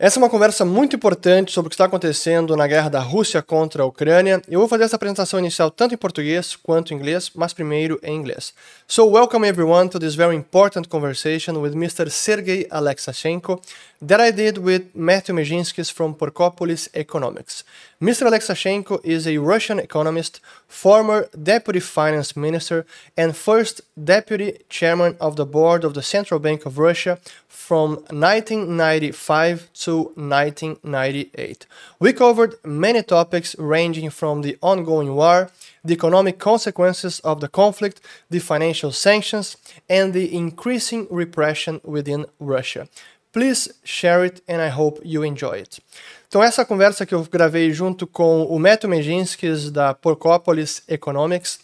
Essa é uma conversa muito importante sobre o que está acontecendo na guerra da Rússia contra a Ucrânia. Eu vou fazer essa apresentação inicial tanto em português quanto em inglês, mas primeiro em inglês. So, welcome everyone to this very important conversation with Mr. Sergei Alexashenko that I did with Matthew Mejinskis from Porkopolis Economics. Mr. Alexashenko is a Russian economist, former deputy finance minister, and first deputy chairman of the board of the Central Bank of Russia from 1995 to 1998. We covered many topics ranging from the ongoing war, the economic consequences of the conflict, the financial sanctions, and the increasing repression within Russia. Please share it and I hope you enjoy it. Então, essa conversa que eu gravei junto com o Matthew Mejinskis da Porkopolis Economics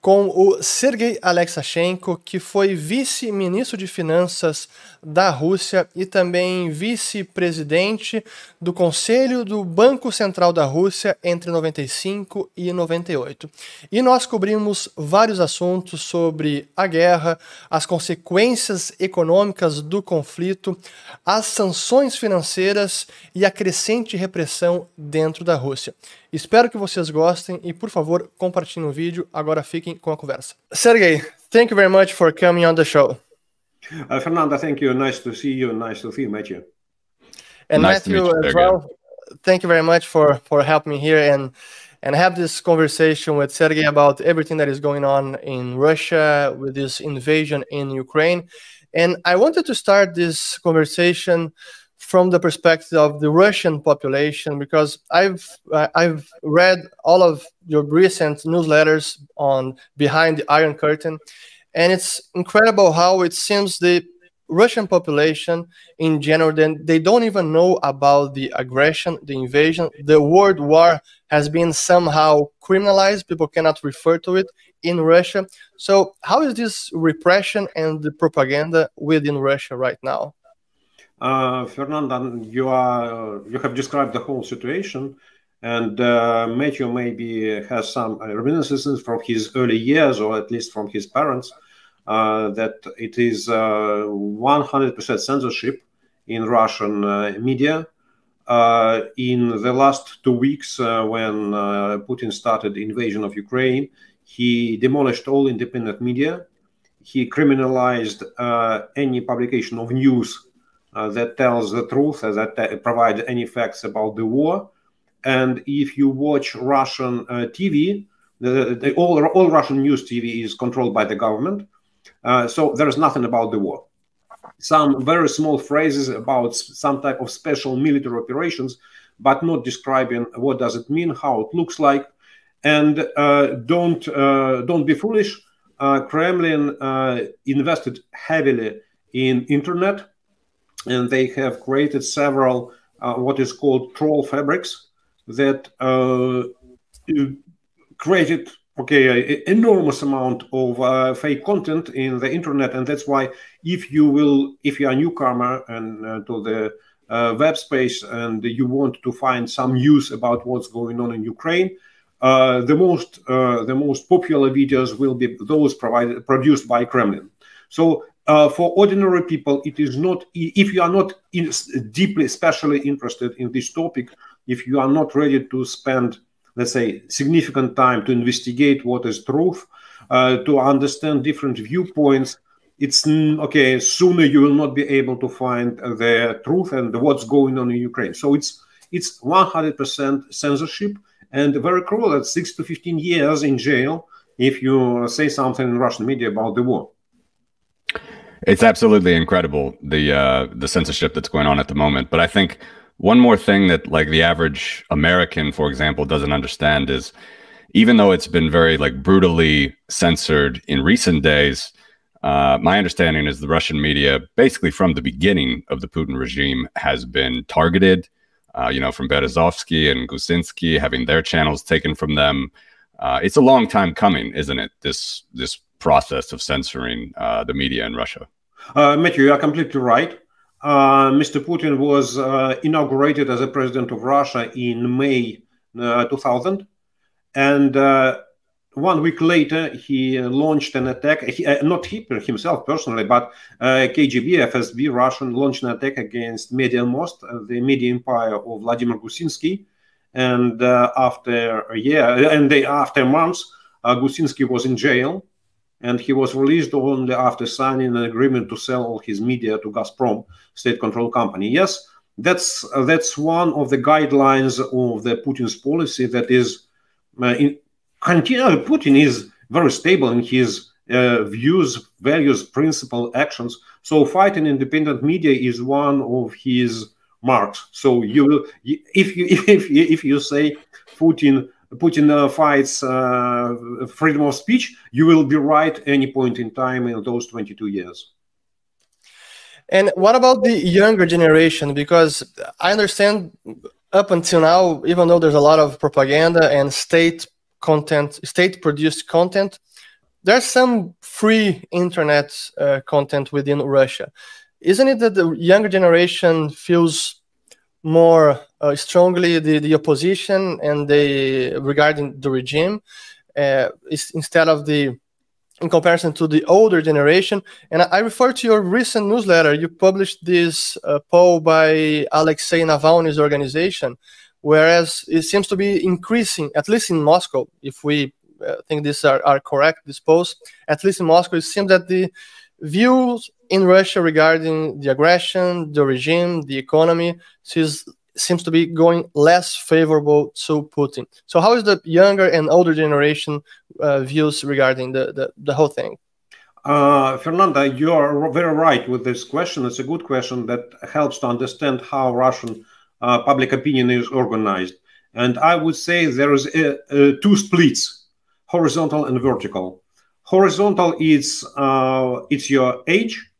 com o Sergei Alexashenko, que foi vice-ministro de Finanças da Rússia e também vice-presidente do Conselho do Banco Central da Rússia entre 95 e 98. E nós cobrimos vários assuntos sobre a guerra, as consequências econômicas do conflito, as sanções financeiras e a crescente repressão dentro da Rússia. Espero que vocês gostem e, por favor, compartilhem o vídeo. Agora fiquem com a conversa. Sergey, thank you very much for coming on the show. Uh, Fernanda, thank you. Nice to see you. Nice to see you, Matthew. And nice Matthew you, as well. Thank you very much for for helping me here and and have this conversation with Sergey about everything that is going on in Russia with this invasion in Ukraine. And I wanted to start this conversation from the perspective of the Russian population because I've uh, I've read all of your recent newsletters on behind the Iron Curtain, and it's incredible how it seems the Russian population in general then they don't even know about the aggression, the invasion, the world war has been somehow criminalized. People cannot refer to it in Russia. So how is this repression and the propaganda within Russia right now? Uh, Fernanda, you are you have described the whole situation, and uh, Matthew maybe has some reminiscences from his early years, or at least from his parents, uh, that it is 100% uh, censorship in Russian uh, media. Uh, in the last two weeks, when Putin started invasion of Ukraine, he demolished all independent media. He criminalized any publication of news uh, that tells the truth, uh, that uh, provide any facts about the war. And if you watch Russian TV, the, the, all, all Russian news TV is controlled by the government. so there is nothing about the war some very small phrases about some type of special military operations, but not describing what does it mean, how it looks like, and uh, don't uh, don't be foolish. Uh, Kremlin invested heavily in internet and they have created several uh, what is called troll fabrics that uh, created okay enormous amount of uh, fake content in the internet. And that's why if you will if you are a newcomer and uh, to the uh, web space and you want to find some news about what's going on in ukraine uh, the most the most popular videos will be those provided produced by kremlin. So uh, for ordinary people, it is not, if you are not in, deeply, especially interested in this topic, if you are not ready to spend, let's say, significant time to investigate what is truth, uh, to understand different viewpoints, it's okay, sooner you will not be able to find the truth and what's going on in Ukraine. So it's it's 100% censorship and very cruel at 6 to 15 years in jail if you say something in Russian media about the war. It's absolutely incredible the uh, the censorship that's going on at the moment. But I think one more thing that like the average American, for example, doesn't understand is even though it's been very like brutally censored in recent days, uh, my understanding is the Russian media, basically from the beginning of the Putin regime, has been targeted. Uh, you know, from Berezovsky and Gusinsky having their channels taken from them. Uh, it's a long time coming, isn't it? This this process of censoring uh, the media in Russia. Uh, Matthew, you are completely right. Uh, Mr. Putin was uh, inaugurated as a president of Russia in May uh, 2000. and one week later, he launched an attack. He, uh, not he himself personally, but uh, KGB, FSB, Russian launched an attack against Mediamost, uh, the media empire of Vladimir Gusinsky. And after a year, and they, after months, Gusinsky was in jail, and he was released only after signing an agreement to sell all his media to Gazprom, state-controlled company. Yes, that's that's one of the guidelines of the Putin's policy that is. Uh, in, continue, Putin is very stable in his uh, views, values, principle, actions. So fighting independent media is one of his marks. So you, if you if if you say Putin Putin uh, fights uh, freedom of speech, you will be right any point in time in those 22 years. And what about the younger generation? Because I understand up until now, even though there's a lot of propaganda and state content, state produced content. There's some free internet uh, content within Russia. Isn't it that the younger generation feels more uh, strongly the, the opposition and the regarding the regime uh, instead of the in comparison to the older generation. And I refer to your recent newsletter. You published this uh, poll by Alexei Navalny's organization, whereas it seems to be increasing, at least in Moscow, if we uh, think these are, are correct, this post, at least in Moscow, it seems that the views in Russia regarding the aggression, the regime, the economy, seems, seems to be going less favorable to Putin. So, how is the younger and older generation uh, views regarding the, the, the whole thing? Uh, Fernanda, you are very right with this question. It's a good question that helps to understand how Russian uh, public opinion is organized. And I would say there is a, a two splits, horizontal and vertical. Horizontal is uh, it's your age,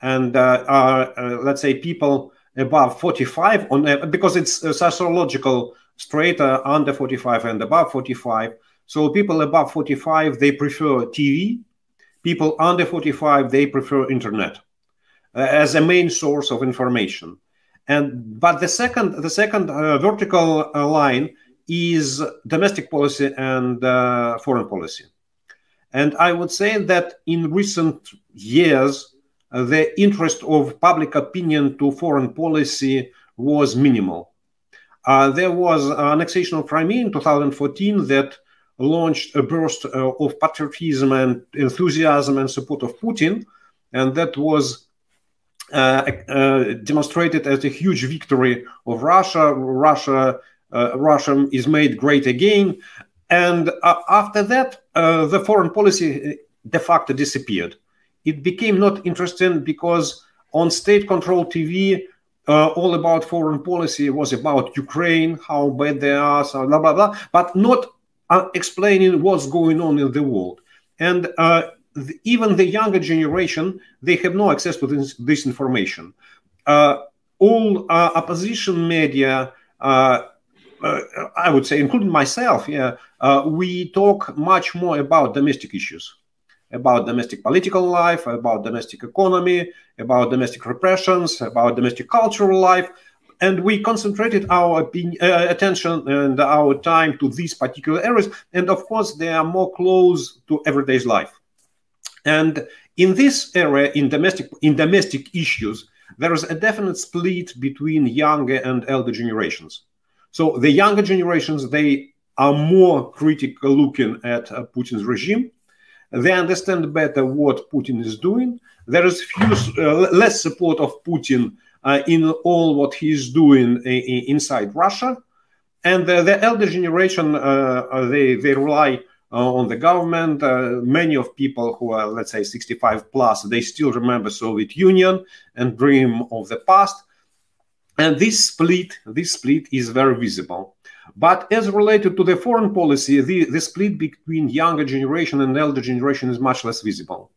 and uh, uh let's say people above 45 on because it's a sociological strata under 45 and above 45. So people above 45 they prefer TV. People under 45 they prefer internet uh, as a main source of information. And but the second the second uh, vertical uh, line is domestic policy and uh, foreign policy. And I would say that in recent years, uh, the interest of public opinion to foreign policy was minimal. Uh, there was annexation of Crimea in 2014 that launched a burst uh, of patriotism and enthusiasm and support of Putin, and that was uh, uh, demonstrated as a huge victory of Russia. Russia, uh, Russia is made great again, and after that, the foreign policy de facto disappeared. It became not interesting because on state-controlled TV, uh, all about foreign policy was about Ukraine, how bad they are, so blah blah blah, but not uh, explaining what's going on in the world. And uh, even the younger generation, they have no access to this, this information. Uh, all uh, opposition media, uh, I would say, including myself, yeah, we talk much more about domestic issues, about domestic political life, about domestic economy, about domestic repressions, about domestic cultural life. And we concentrated our opinion, uh, attention and our time to these particular areas. And of course, they are more close to everyday life. And in this area, in domestic in domestic issues, there is a definite split between younger and elder generations. So the younger generations they are more critical looking at uh, Putin's regime. They understand better what Putin is doing. There is few, uh, less support of Putin uh, in all what he is doing inside Russia, and the elder generation uh, uh, they they rely uh, on the government. Many of people who are, let's say, 65 plus, they still remember Soviet Union and dream of the past. And this split, this split is very visible. But as related to the foreign policy, the, the split between younger generation and elder generation is much less visible.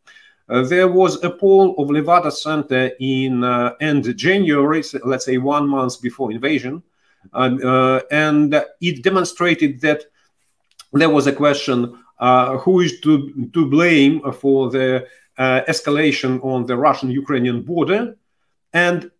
Uh, there was a poll of Levada Center in uh, end January, let's say one month before invasion, um, uh, and it demonstrated that there was a question uh, who is to, to blame for the uh, escalation on the Russian Ukrainian border. And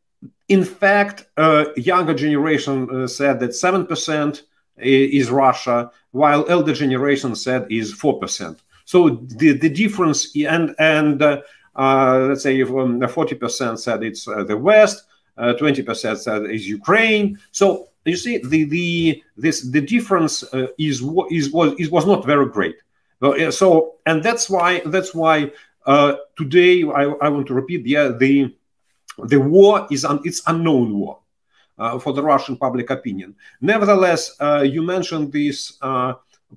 in fact, uh, younger generation uh, said that 7% is Russia, while elder generation said is four percent. So the, the difference and and uh, uh, let's say forty percent said it's uh, the West, uh, twenty percent said is Ukraine. So you see the the this the difference uh, is is was is was not very great. So and that's why that's why today I, I want to repeat yeah the the war is an it's unknown war. Uh, for the Russian public opinion. Nevertheless, uh, you mentioned this uh,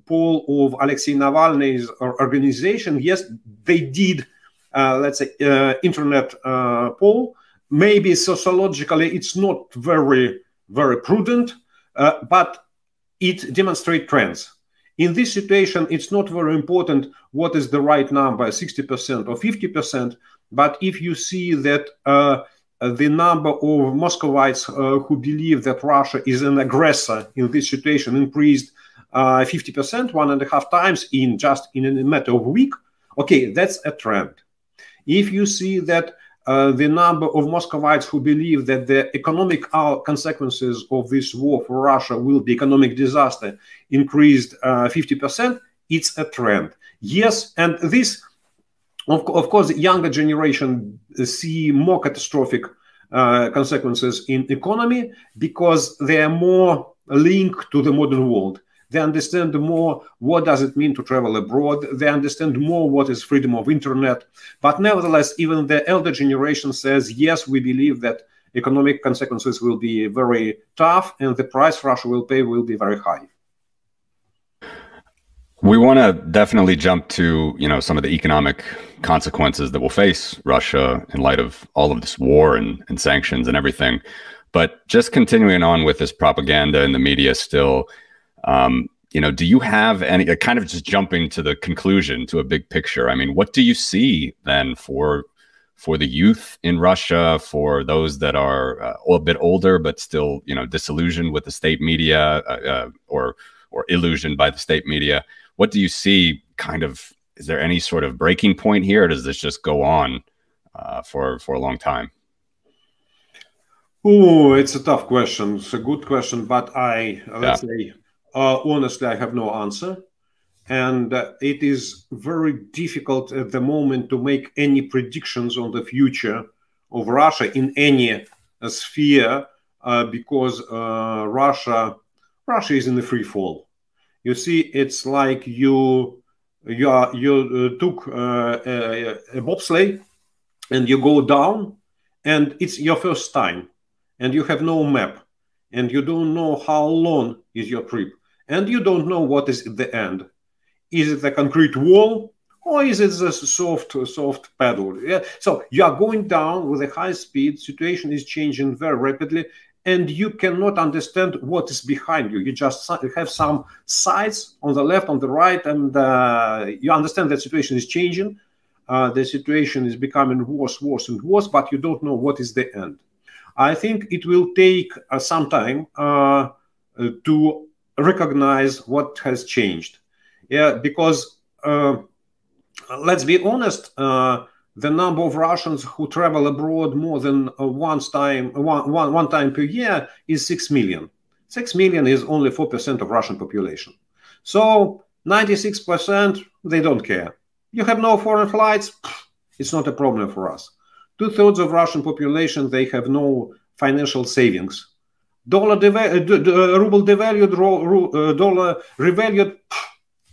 poll of Alexei Navalny's organization. Yes, they did, let's say, internet poll. Maybe sociologically, it's not very, very prudent, but it demonstrates trends. In this situation, it's not very important what is the right number, 60% or 50%. But if you see that uh, uh, the number of Muscovites uh, who believe that Russia is an aggressor in this situation increased uh, 50%, one and a half times in just in a matter of a week. Okay, that's a trend. If you see that uh, the number of Muscovites who believe that the economic consequences of this war for Russia will be economic disaster increased uh, 50%, it's a trend. Yes, and this of, of course, younger generation see more catastrophic uh, consequences in economy because they are more linked to the modern world. They understand more what does it mean to travel abroad. They understand more what is freedom of internet. But nevertheless, even the elder generation says, yes, we believe that economic consequences will be very tough and the price Russia will pay will be very high. We want to definitely jump to, you know, some of the economic consequences that will face Russia in light of all of this war and, and sanctions and everything. But just continuing on with this propaganda in the media still, um, you know, do you have any uh, kind of just jumping to the conclusion to a big picture? I mean, what do you see then for for the youth in Russia, for those that are uh, a bit older but still, you know, disillusioned with the state media uh, uh, or or illusioned by the state media? What do you see kind of is there any sort of breaking point here or does this just go on uh, for for a long time? Oh it's a tough question. It's a good question but i let's say uh, honestly i have no answer. And uh, it is very difficult at the moment to make any predictions on the future of russia in any uh, sphere uh, because uh, russia russia is in the free fall you see, it's like you you are, you uh, took uh, a, a bobsleigh and you go down, and it's your first time, and you have no map, and you don't know how long is your trip, and you don't know what is at the end. Is it a concrete wall? or is it a soft soft pedal yeah so you are going down with a high speed situation is changing very rapidly and you cannot understand what is behind you. You just have some sides on the left, on the right, and uh, you understand that situation is changing. Uh, the situation is becoming worse, worse, and worse, but you don't know what is the end. I think it will take uh, some time uh, to recognize what has changed. Yeah, because uh, let's be honest uh, the number of Russians who travel abroad more than uh, once time one, one, one time per year is 6 million. 6 million is only 4% of Russian population. So 96% they don't care. You have no foreign flights, it's not a problem for us. Two thirds of Russian population they have no financial savings. Dollar deva- uh, ruble devalued, ro- uh, dollar revalued.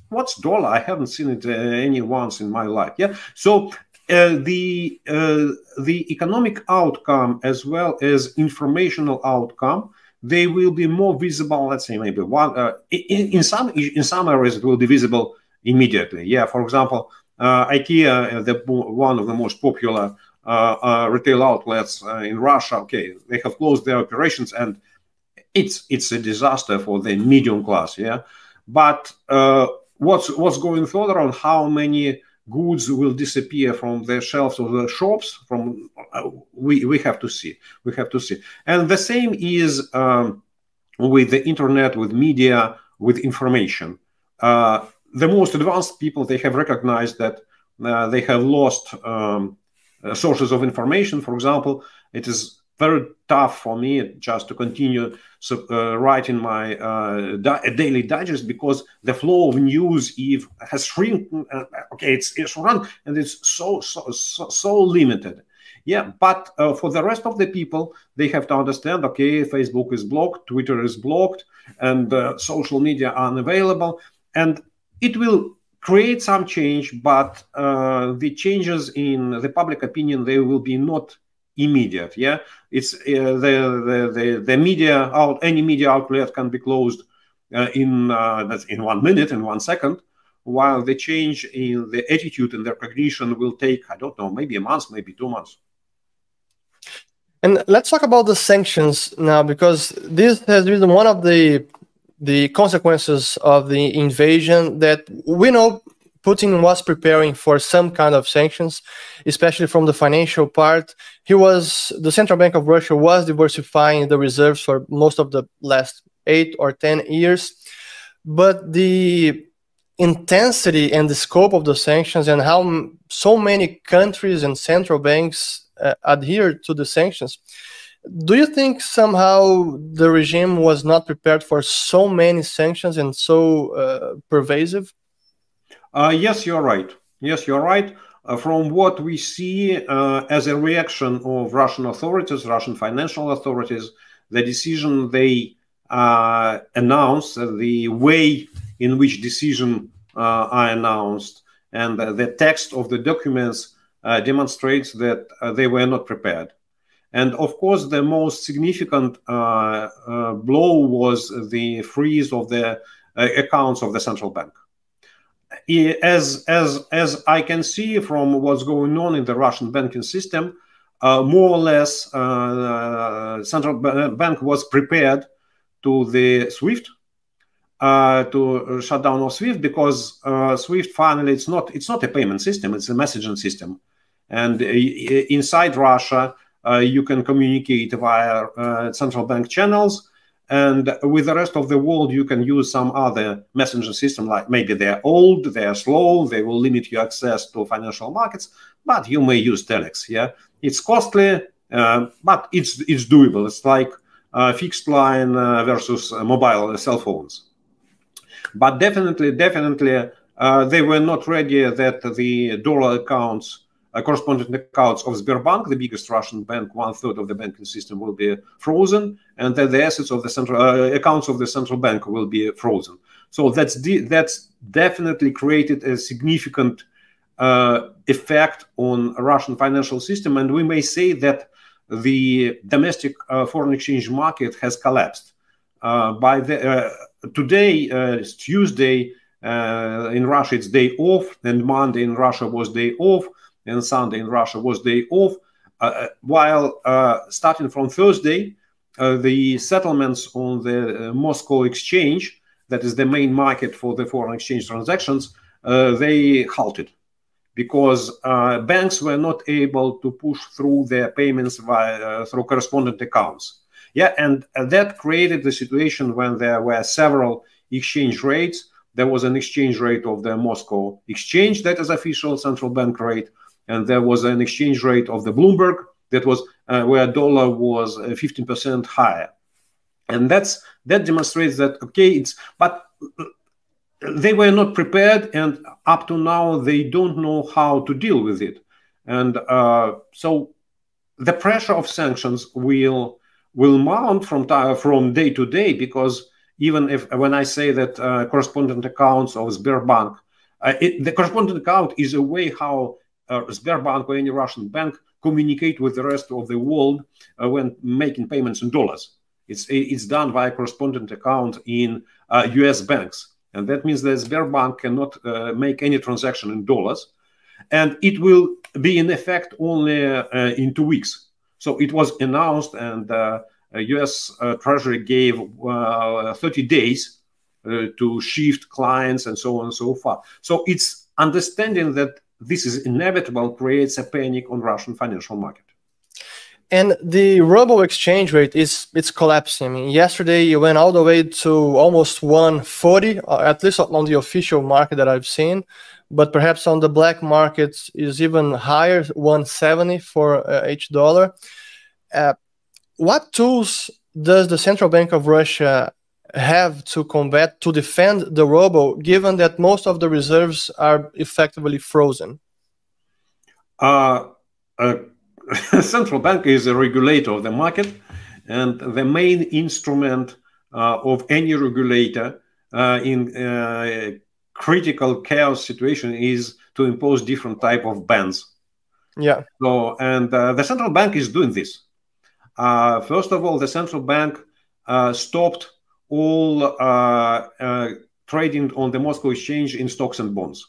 What's dollar? I haven't seen it uh, any once in my life. Yeah. So uh, the uh, the economic outcome as well as informational outcome they will be more visible let's say maybe one uh, in, in, some in some areas it will be visible immediately. Yeah for example uh, ikea uh, the one of the most popular retail outlets in russia okay they have closed their operations and it's it's a disaster for the medium class yeah. But what's what's going further on how many goods will disappear from the shelves of the shops from uh, we we have to see we have to see. And the same is um, with the internet with media with information. Uh, the most advanced people they have recognized that uh, they have lost um, uh, sources of information. For example it is very tough for me just to continue so, uh, writing my uh, di- daily digest because the flow of news if has shrunk. Uh, okay, it's it's run and it's so so so, so limited. Yeah, but uh, for the rest of the people, they have to understand. Okay, Facebook is blocked, Twitter is blocked, and uh, social media are unavailable, and it will create some change. But uh, the changes in the public opinion they will be not immediate. Yeah, it's uh, the, the, the the media out any media outlet can be closed uh, in uh, that's in one minute in one second, while the change in the attitude and the recognition will take I don't know maybe a month, maybe two months. And let's talk about the sanctions now, because this has been one of the the consequences of the invasion that we know Putin was preparing for some kind of sanctions, especially from the financial part. He was the central bank of Russia was diversifying the reserves for most of the last eight or ten years, but the intensity and the scope of the sanctions and how so many countries and central banks uh, adhere to the sanctions. Do you think somehow the regime was not prepared for so many sanctions and so uh, pervasive? Uh, yes, you're right. Yes, you're right. Uh, from what we see uh, as a reaction of Russian authorities, Russian financial authorities, the decision they uh, announced, uh, the way in which decision uh, are announced, and the text of the documents demonstrates that they were not prepared. And of course, the most significant blow was the freeze of the accounts of the central bank as as as I can see from what's going on in the Russian banking system, uh, more or less, uh, uh central bank was prepared to the SWIFT uh, to shut down of SWIFT because uh, SWIFT finally it's not it's not a payment system; it's a messaging system, and uh, inside Russia you can communicate via central bank channels and with the rest of the world, you can use some other messenger system, like maybe they're old, they're slow, they will limit your access to financial markets, but you may use telex. Yeah, it's costly, uh, but it's it's doable. It's like uh, fixed line uh, versus mobile cell phones. But definitely, definitely, uh, they were not ready that the dollar accounts uh, correspondent accounts of Sberbank, the biggest Russian bank, one third of the banking system will be frozen, and the assets of the central uh, accounts of the central bank will be frozen. So that's that's definitely created a significant uh, effect on Russian financial system, and we may say that the domestic uh, foreign exchange market has collapsed. Uh, by the uh, today, Tuesday in Russia, it's day off, and Monday in Russia was day off and Sunday in Russia was day off. Uh, uh while uh, starting from Thursday, uh, the settlements on the Moscow exchange, that is the main market for the foreign exchange transactions, they halted because uh, banks were not able to push through their payments via, uh, through correspondent accounts. Yeah, and uh, that created the situation when there were several exchange rates. There was an exchange rate of the Moscow exchange, that is official central bank rate and there was an exchange rate of the Bloomberg that was uh, where dollar was 15% uh, higher, and that's that demonstrates that okay, it's but they were not prepared, and up to now they don't know how to deal with it, and uh, so the pressure of sanctions will will mount from from day to day because even if when I say that uh, correspondent accounts of Sberbank, uh, it, the correspondent account is a way how uh, Sberbank or any Russian bank communicate with the rest of the world uh, when making payments in dollars. It's it's done via correspondent account in U.S. Uh, banks, and that means that Sberbank cannot make any transaction in dollars, and it will be in effect only in two weeks. So it was announced, and U.S. Treasury gave 30 days uh, to shift clients and so on and so forth. So it's understanding that this is inevitable creates a panic on Russian financial market. And the ruble exchange rate is it's collapsing. I mean, yesterday it went all the way to almost 140, uh, at least on the official market that I've seen. But perhaps on the black market is even higher, 170 for uh, each dollar. Uh, what tools does the Central Bank of Russia have to combat to defend the ruble, given that most of the reserves are effectively frozen? Uh, uh, central bank is a regulator of the market, and the main instrument uh, of any regulator uh, in uh, critical chaos situation is to impose different type of bans. Yeah. So, and uh, the central bank is doing this. first of all, the central bank stopped all trading on the Moscow exchange in stocks and bonds.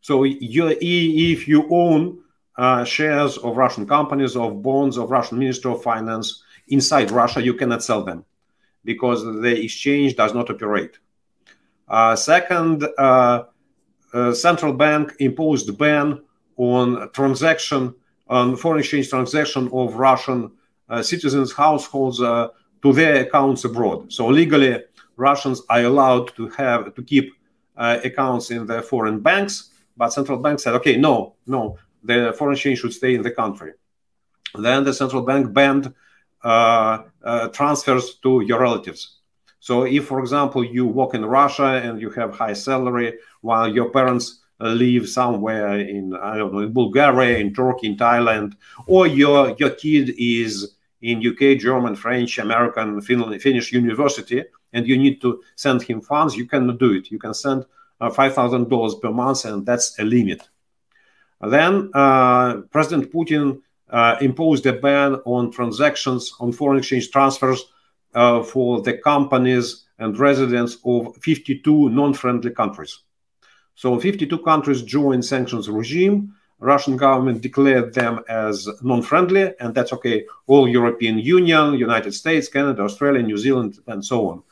So you, if you own uh, shares of Russian companies, of bonds of Russian Ministry of Finance inside Russia, you cannot sell them because the exchange does not operate. Uh, second, uh, uh central bank imposed ban on transaction on foreign exchange transaction of Russian uh, citizens' households uh, to their accounts abroad. So legally, Russians are allowed to have to keep accounts in their foreign banks but central bank said, okay, no, no, the foreign exchange should stay in the country. Then the central bank banned uh, uh, transfers to your relatives. So if, for example, you work in Russia and you have high salary while your parents live somewhere in I don't know in Bulgaria, in Turkey, in Thailand, or your your kid is in UK, German, French, American, Finland, Finnish university, and you need to send him funds, you cannot do it. You can send uh, $5,000 per month, and that's a limit. Then uh, President Putin uh, imposed a ban on transactions on foreign exchange transfers for the companies and residents of 52 non-friendly countries. So 52 countries joined sanctions regime. Russian government declared them as non-friendly, and that's okay. All European Union, United States, Canada, Australia, New Zealand, and so on.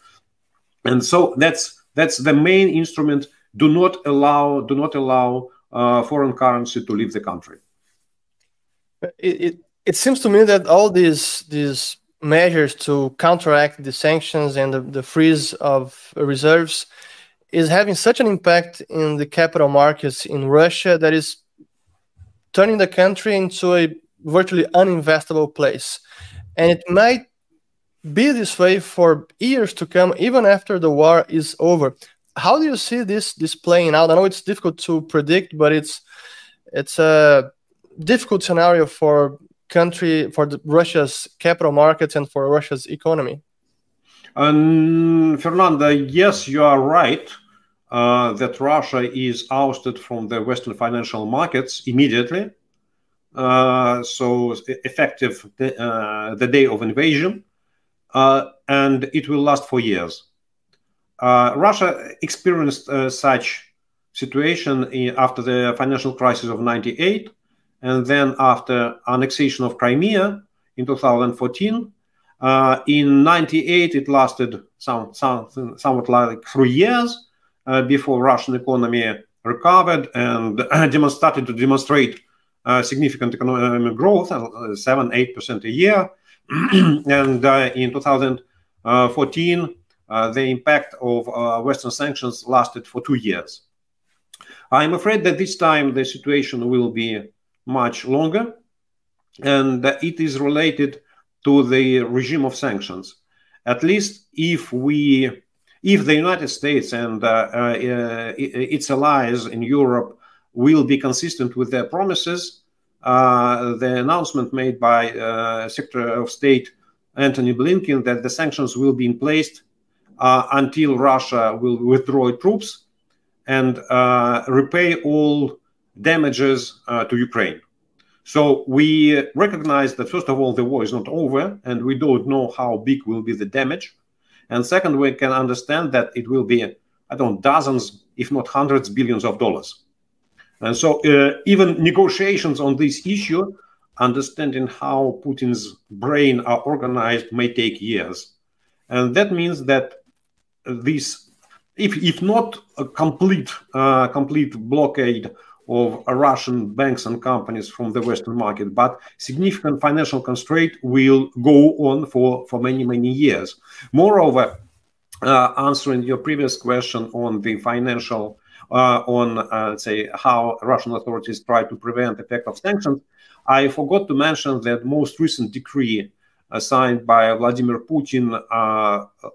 And so that's that's the main instrument do not allow do not allow uh, foreign currency to leave the country. It, it, it seems to me that all these these measures to counteract the sanctions and the, the freeze of reserves is having such an impact in the capital markets in Russia that is turning the country into a virtually uninvestable place. And it might be this way for years to come, even after the war is over how do you see this this playing out? I know it's difficult to predict, but it's it's a difficult scenario for country for Russia's capital markets and for Russia's economy. Um, Fernanda, yes, you are right uh, that Russia is ousted from the Western financial markets immediately. Uh, so effective the, uh, the day of invasion, uh, and it will last for years. Uh, Russia experienced such situation in, after the financial crisis of 98 and then after annexation of Crimea in 2014. Uh, in 98, it lasted some, some, somewhat like three years before Russian economy recovered and started to demonstrate uh, significant economic growth, uh, 7 8% a year. and in 2014, uh, the impact of uh, Western sanctions lasted for two years. I'm afraid that this time the situation will be much longer, and it is related to the regime of sanctions. At least if we, if the United States and uh, uh, its allies in Europe will be consistent with their promises, uh, the announcement made by uh, Secretary of State Antony Blinken that the sanctions will be in place uh, until Russia will withdraw troops and uh, repay all damages uh, to Ukraine. So we recognize that first of all the war is not over, and we don't know how big will be the damage. And second, we can understand that it will be I don't know, dozens, if not hundreds, billions of dollars. And so uh, even negotiations on this issue, understanding how Putin's brain are organized, may take years. And that means that this, if if not a complete uh, complete blockade of Russian banks and companies from the Western market, but significant financial constraint will go on for, for many, many years. Moreover, uh, answering your previous question on the financial, uh, on, uh, say, how Russian authorities try to prevent the effect of sanctions, I forgot to mention that most recent decree signed by Vladimir Putin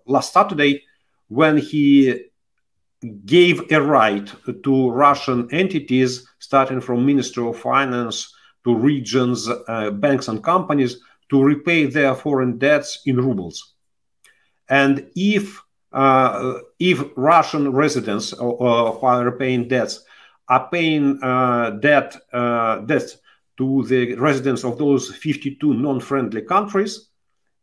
last Saturday when he gave a right to Russian entities, starting from Ministry of Finance to regions, uh, banks, and companies, to repay their foreign debts in rubles. And if uh, if Russian residents uh, who are repaying debts are paying uh, debt uh, debts to the residents of those 52 non-friendly countries,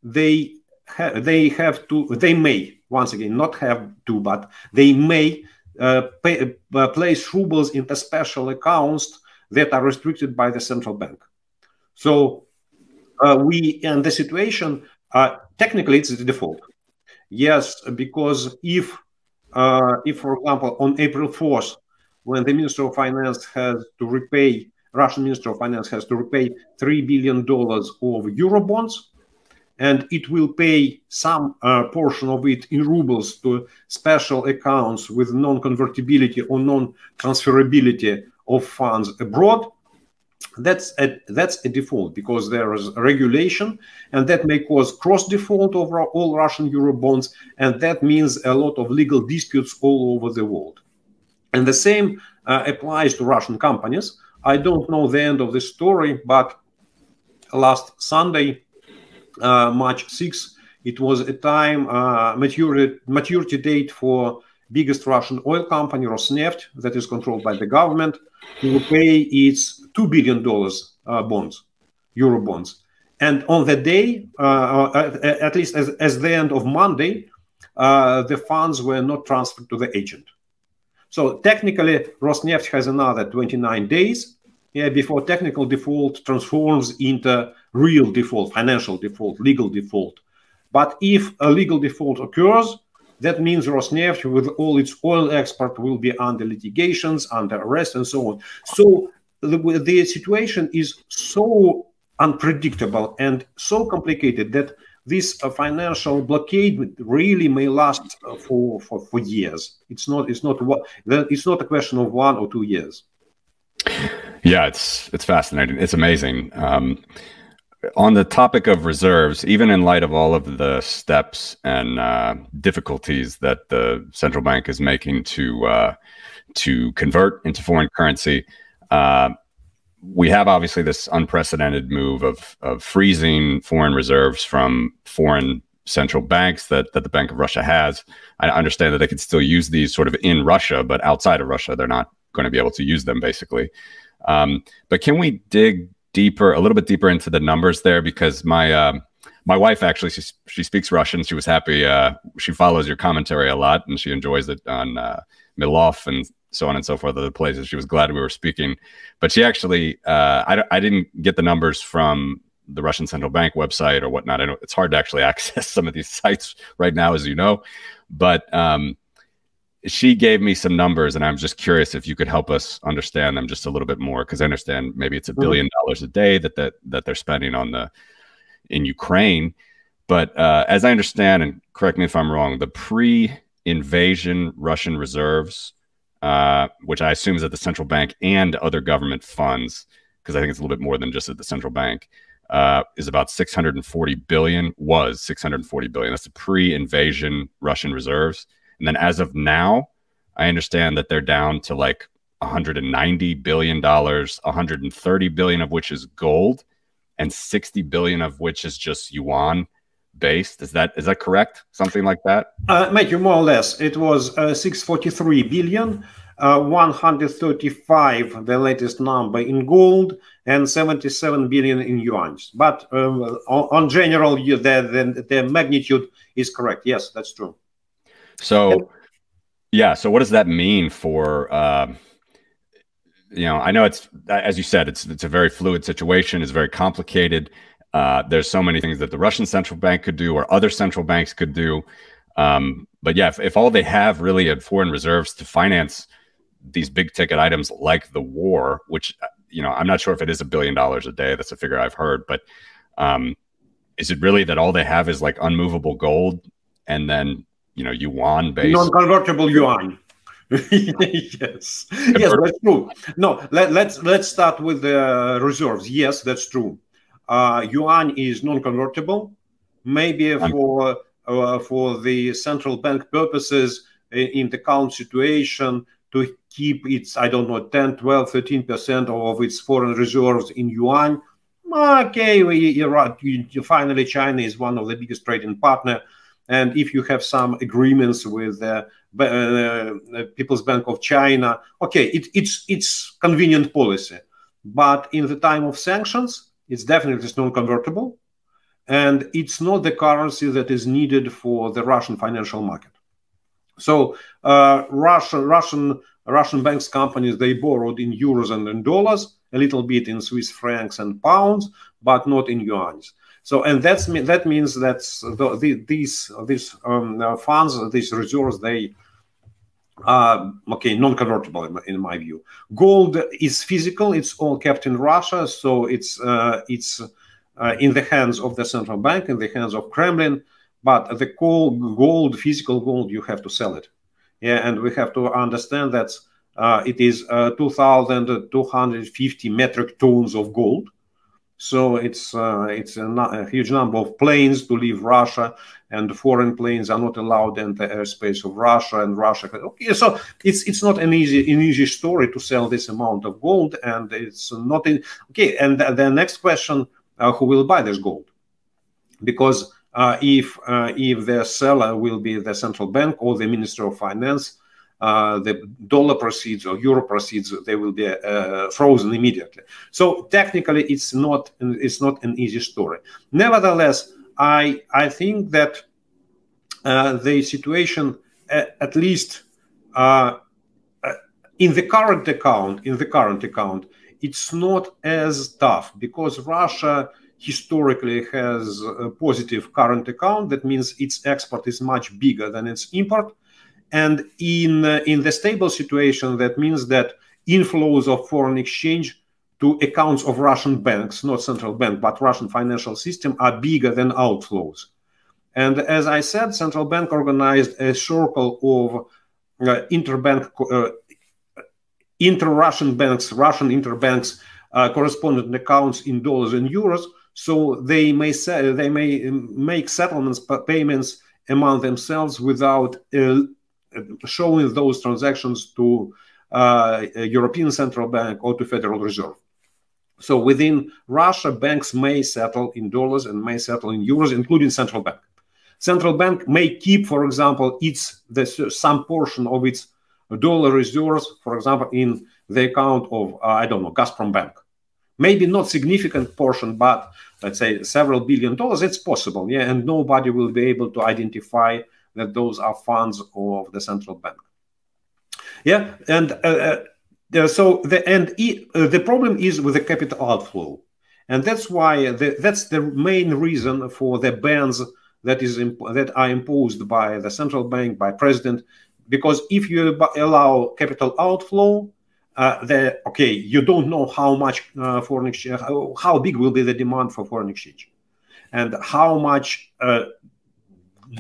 they ha- they have to they may once again not have to, but they may uh, pay, uh, place rubles into special accounts that are restricted by the central bank. So uh, we in the situation uh, technically it's the default. Yes, because if uh, if for example on April 4th, when the Minister of Finance has to repay Russian Minister of Finance has to repay three billion dollars of euro bonds, and it will pay some uh, portion of it in rubles to special accounts with non-convertibility or non-transferability of funds abroad. That's a that's a default because there is regulation and that may cause cross default over all russian euro bonds and that means a lot of legal disputes all over the world. And the same uh, applies to russian companies. I don't know the end of the story but last sunday March 6, it was a time uh, maturity, maturity date for biggest Russian oil company Rosneft that is controlled by the government to pay its two billion dollars uh, bonds, euro bonds. And on the day, uh, at, at, least as, as the end of Monday, uh, the funds were not transferred to the agent. So technically, Rosneft has another 29 days yeah, before technical default transforms into real default, financial default, legal default. But if a legal default occurs, that means Rosneft, with all its oil export, will be under litigations, under arrest, and so on. So the, the situation is so unpredictable and so complicated that this uh, financial blockade really may last uh, for, for, for years. It's not it's not it's not a question of one or two years. Yeah, it's it's fascinating. It's amazing. Um, on the topic of reserves, even in light of all of the steps and uh, difficulties that the central bank is making to uh, to convert into foreign currency, uh, we have obviously this unprecedented move of of freezing foreign reserves from foreign central banks that that the Bank of Russia has. I understand that they can still use these sort of in Russia, but outside of Russia, they're not going to be able to use them basically. Um, but can we dig deeper, a little bit deeper into the numbers there? Because my uh, my wife actually she, she speaks Russian. She was happy. Uh, she follows your commentary a lot, and she enjoys it on uh, Milov and so on and so forth. Other places. She was glad we were speaking, but she actually uh, I I didn't get the numbers from the Russian central bank website or whatnot. I know it's hard to actually access some of these sites right now, as you know, but um, she gave me some numbers and i'm just curious if you could help us understand them just a little bit more because i understand maybe it's a mm-hmm. billion dollars a day that, that that they're spending on the in ukraine. But uh, as i understand and correct me if i'm wrong the pre-invasion russian reserves uh, which i assume is at the central bank and other government funds because i think it's a little bit more than just at the central bank uh, is about 640 billion was 640 billion. That's the pre-invasion russian reserves and then as of now, I understand that they're down to like 190 billion dollars, 130 billion of which is gold, and 60 billion of which is just yuan based. Is that is that correct? Something like that? Uh, Matthew, more or less. It was uh, 643 billion. Uh, 135, the latest number in gold, and 77 billion in yuan. But um, on, on, general, the, the, the magnitude is correct. Yes, that's true. So, yeah. So, what does that mean for? Uh, you know, I know it's as you said, it's it's a very fluid situation. It's very complicated. Uh, there's so many things that the Russian central bank could do, or other central banks could do. Um, but yeah, if, if all they have really are foreign reserves to finance these big ticket items like the war, which you know, I'm not sure if it is a billion dollars a day. That's a figure I've heard, but um, is it really that all they have is like unmovable gold and then you know yuan based. Non-convertible yuan. Yes. Yes that's true. No let, let's let's start with the reserves. Yes that's true. Uh, yuan is non-convertible. Maybe for uh, for the central bank purposes in the current situation to keep its i don't know 10 12 13 percent of its foreign reserves in yuan. Okay you're right. You, finally china is one of the biggest trading partner and if you have some agreements with uh, uh, people's bank of china okay it, it's it's convenient policy but in the time of sanctions it's definitely non-convertible and it's not the currency that is needed for the Russian financial market. So uh, Russian Russian Russian banks companies they borrowed in euros and in dollars, a little bit in Swiss francs and pounds, but not in yuan. So and that's that means that the, the, these these um, funds, these reserves, they are okay non-convertible in, in, my view. Gold is physical; it's all kept in Russia, so it's uh, it's uh, in the hands of the central bank, in the hands of Kremlin. But the gold, gold, physical gold, you have to sell it. Yeah, and we have to understand that uh, it is uh, 2,250 metric tons of gold. So it's uh, it's a, a, huge number of planes to leave Russia, and foreign planes are not allowed in the airspace of Russia. And Russia, okay, so it's it's not an easy an easy story to sell this amount of gold, and it's not in, okay. And the, the next question uh, who will buy this gold. Because uh, if uh, if the seller will be the central bank or the Minister of Finance, the dollar proceeds or euro proceeds they will be uh, frozen immediately. So technically, it's not it's not an easy story. Nevertheless, I I think that uh, the situation, at, at least in the current account, in the current account, it's not as tough because Russia historically has a positive current account. That means its export is much bigger than its import. And in, uh, in the stable situation, that means that inflows of foreign exchange to accounts of Russian banks, not central bank, but Russian financial system, are bigger than outflows. And as I said, central bank organized a circle of uh, interbank uh, inter-Russian banks, Russian interbanks uh, correspondent accounts in dollars and euros, so they may say, they may um, make settlements payments among themselves without uh, showing those transactions to uh, European Central Bank or to Federal Reserve. So within Russia, banks may settle in dollars and may settle in euros, including central bank. Central bank may keep, for example, its the, some portion of its dollar reserves, for example, in the account of, uh, I don't know, Gazprom Bank. Maybe not significant portion, but let's say several billion dollars, it's possible. Yeah, and nobody will be able to identify that those are funds of the central bank. Yeah, and uh, uh, so the and uh, the problem is with the capital outflow, and that's why the, that's the main reason for the bans that is that are imposed by the central bank by president. Because if you allow capital outflow, uh, the okay, you don't know how much uh, foreign exchange, how, how, big will be the demand for foreign exchange, and how much uh,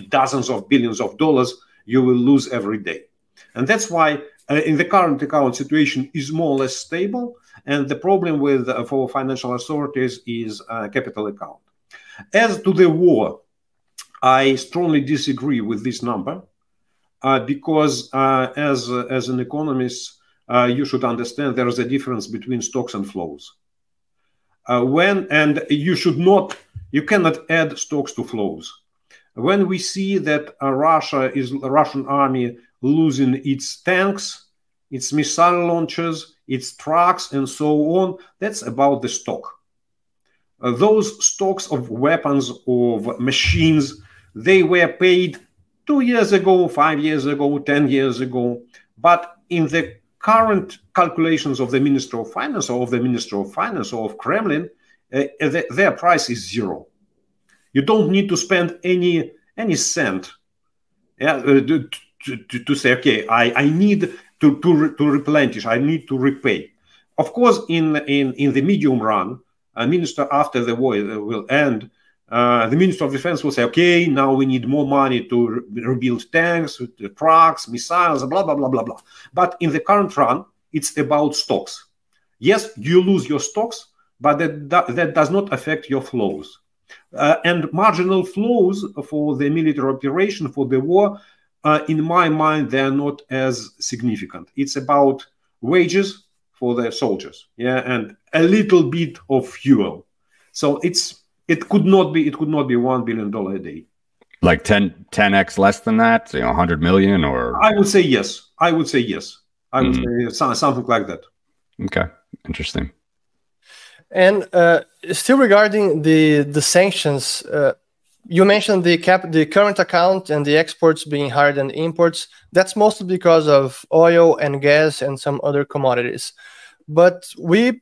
dozens of billions of dollars you will lose every day, and that's why uh, in the current account situation is more or less stable, and the problem with uh, for financial authorities is uh, capital account. As to the war, I strongly disagree with this number uh, because uh, as as an economist, uh, you should understand there is a difference between stocks and flows. when and you should not, you cannot add stocks to flows. When we see that Russia is Russian army losing its tanks, its missile launchers, its trucks, and so on, that's about the stock. Uh, those stocks of weapons, of machines, they were paid two years ago, five years ago, 10 years ago. But in the current calculations of the Minister of Finance or of the Minister of Finance or of Kremlin, uh, the, their price is zero. You don't need to spend any any cent yeah, uh, to, to, to, say, okay, I, I need to, to, to replenish, I need to repay. Of course, in, in, in the medium run, a minister after the war will end uh, the Minister of Defense will say, okay, now we need more money to re rebuild tanks, trucks, missiles, blah, blah, blah, blah, blah. But in the current run, it's about stocks. Yes, you lose your stocks, but that, that, that does not affect your flows. Uh, and marginal flows for the military operation, for the war, uh, in my mind, they are not as significant. It's about wages for the soldiers, yeah, and a little bit of fuel. So it's it could not be it could not be one billion dollar a day. Like 10 10x less than that, you know, 100 million or I would say yes. I would say yes. I would mm-hmm. say something like that. Okay, interesting. And uh, still regarding the the sanctions, uh, you mentioned the cap, the current account, and the exports being higher than the imports. That's mostly because of oil and gas and some other commodities. But we,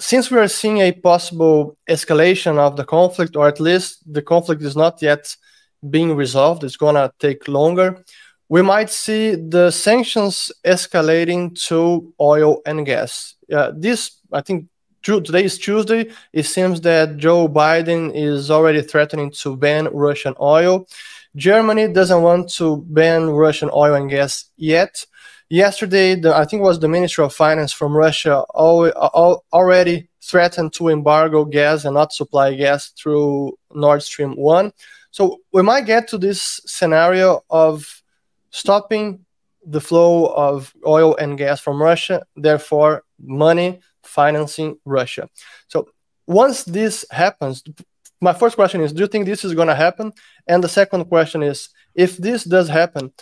since we are seeing a possible escalation of the conflict, or at least the conflict is not yet being resolved, it's gonna take longer. We might see the sanctions escalating to oil and gas. Uh, this, I think, today is Tuesday. It seems that Joe Biden is already threatening to ban Russian oil. Germany doesn't want to ban Russian oil and gas yet. Yesterday, the, I think it was the Ministry of Finance from Russia al- al- already threatened to embargo gas and not supply gas through Nord Stream 1. So we might get to this scenario of stopping the flow of oil and gas from Russia, therefore, money financing Russia. So once this happens, my first question is Do you think this is going to happen? And the second question is If this does happen,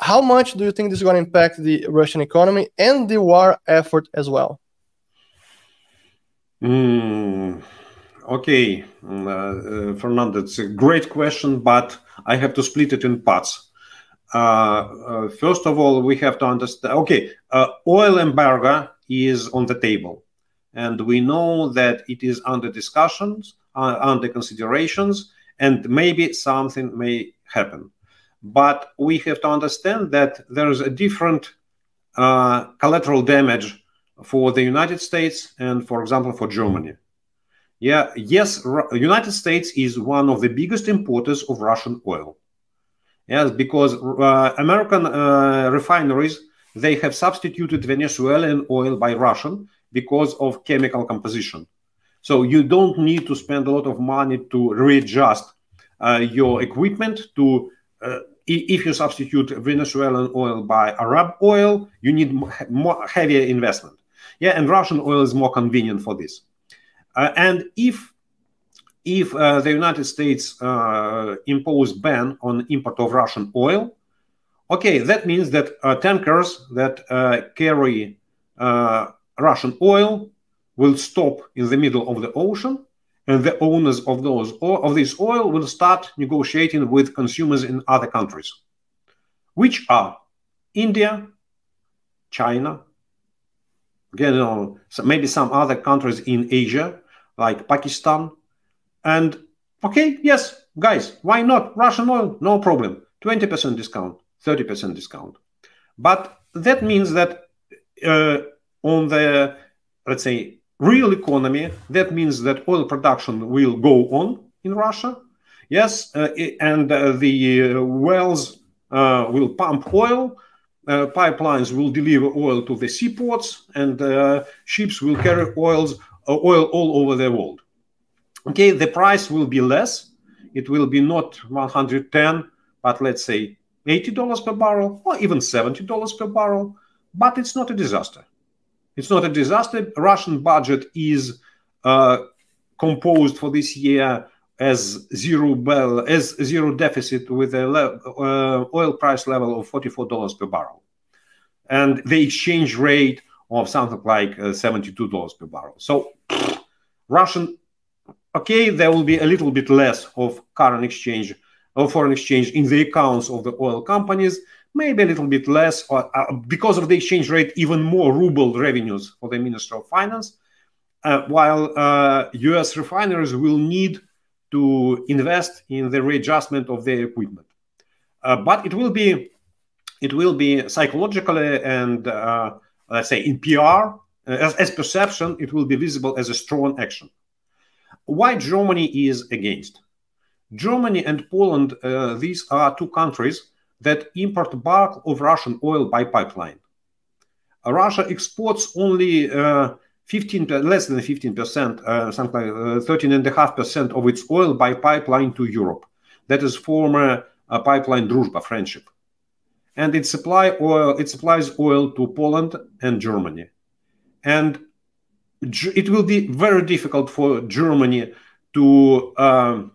how much do you think this is going to impact the Russian economy and the war effort as well? Mm, okay, uh, uh, Fernando, it's a great question, but I have to split it in parts. Uh, uh, first of all, we have to understand. Okay, uh, oil embargo is on the table. And we know that it is under discussions, uh, under considerations, and maybe something may happen. But we have to understand that there is a different uh, collateral damage for the United States and, for example, for Germany. Yeah, yes, United States is one of the biggest importers of Russian oil. Yes, because uh, American uh, refineries they have substituted Venezuelan oil by Russian because of chemical composition. So you don't need to spend a lot of money to readjust uh, your equipment to uh, if you substitute Venezuelan oil by Arab oil, you need more heavier investment. Yeah, and Russian oil is more convenient for this. Uh, and if if uh, the United States uh, impose ban on import of Russian oil, Okay, that means that uh, tankers that uh, carry uh, Russian oil will stop in the middle of the ocean, and the owners of those of this oil will start negotiating with consumers in other countries, which are India, China, again, you know, maybe some other countries in Asia like Pakistan, and okay, yes, guys, why not Russian oil? No problem, twenty percent discount. 30% discount. But that means that uh, on the, let's say, real economy, that means that oil production will go on in Russia. Yes, uh, and uh, the uh, wells uh, will pump oil, uh, pipelines will deliver oil to the seaports, and ships will carry oils, oil all over the world. Okay, the price will be less. It will be not 110, but let's say $80 per barrel or even $70 per barrel, but it's not a disaster. It's not a disaster. Russian budget is uh, composed for this year as zero bell, as zero deficit with a uh, oil price level of $44 per barrel, and the exchange rate of something like uh, $72 per barrel. So, Russian, okay, there will be a little bit less of current exchange of foreign exchange in the accounts of the oil companies, maybe a little bit less, or, uh, because of the exchange rate, even more ruble revenues for the Ministry of Finance, uh, while uh, US refineries will need to invest in the readjustment of their equipment. Uh, but it will be it will be psychologically and uh, let's say in PR uh, as, as perception, it will be visible as a strong action. Why Germany is against? Germany and Poland, these are two countries that import bulk of Russian oil by pipeline. Uh, Russia exports only uh, 15 less than 15 percent, uh, something like 13 and a half percent of its oil by pipeline to Europe. That is former uh, pipeline Druzhba friendship, and it supply oil. It supplies oil to Poland and Germany, and it will be very difficult for Germany to. Um,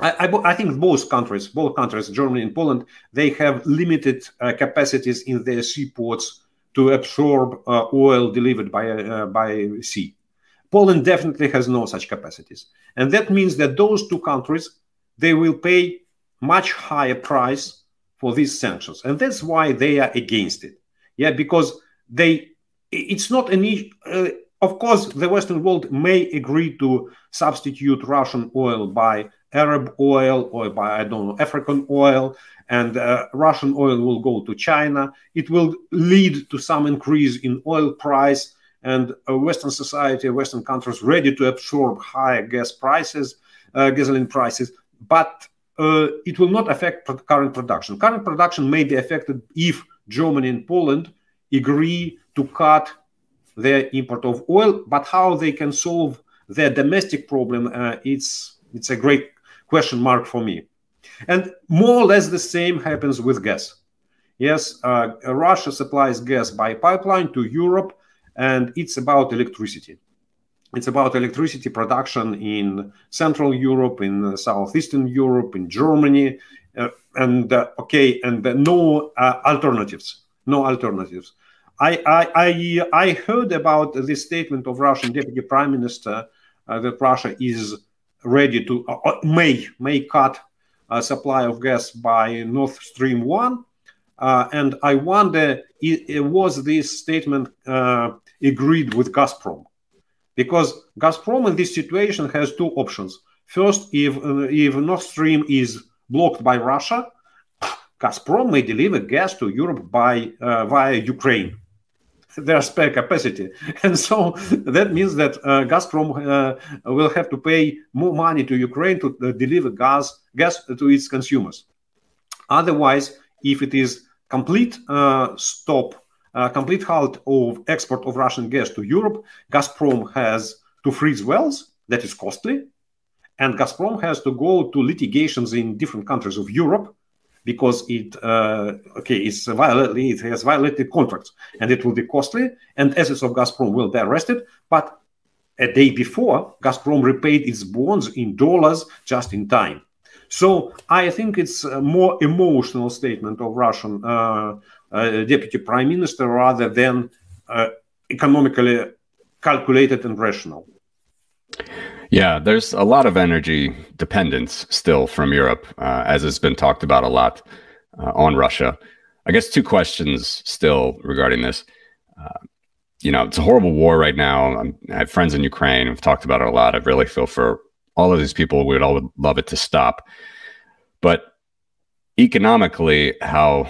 I, I, I, think both countries, both countries, Germany and Poland, they have limited uh, capacities in their seaports to absorb uh, oil delivered by uh, by sea. Poland definitely has no such capacities, and that means that those two countries they will pay much higher price for these sanctions, and that's why they are against it. Yeah, because they it's not an uh, of course, the Western world may agree to substitute Russian oil by Arab oil or by, I don't know, African oil, and uh, Russian oil will go to China. It will lead to some increase in oil price, and Western society, Western countries ready to absorb higher gas prices, uh, gasoline prices, but uh, it will not affect current production. Current production may be affected if Germany and Poland agree to cut their import of oil, but how they can solve their domestic problem, uh, it's it's a great question mark for me. And more or less the same happens with gas. Yes, uh, Russia supplies gas by pipeline to Europe, and it's about electricity. It's about electricity production in Central Europe, in Southeastern Europe, in Germany, uh, and uh, okay, and no uh, alternatives. No alternatives. I, I, I, I heard about this statement of Russian Deputy Prime Minister uh, that Russia is ready to uh, uh may may cut uh, supply of gas by Nord Stream one, uh, and I wonder was this statement uh, agreed with Gazprom, because Gazprom in this situation has two options. First, if if Nord Stream is blocked by Russia, Gazprom may deliver gas to Europe by via Ukraine their spare capacity. And so that means that uh, Gazprom uh, will have to pay more money to Ukraine to uh, deliver gas, gas to its consumers. Otherwise, if it is complete uh, stop, uh, complete halt of export of Russian gas to Europe, Gazprom has to freeze wells, that is costly, and Gazprom has to go to litigations in different countries of Europe because it uh, okay it's violated it has violated contracts and it will be costly and assets of Gazprom will be arrested. But a day before, Gazprom repaid its bonds in dollars just in time. So I think it's a more emotional statement of Russian uh, uh, deputy prime minister rather than uh, economically calculated and rational. Yeah, there's a lot of energy dependence still from Europe, uh, as has been talked about a lot uh, on Russia. I guess two questions still regarding this. Uh, you know, it's a horrible war right now. I'm, i have friends in Ukraine. We've talked about it a lot. I really feel for all of these people. We would all love it to stop. But economically, how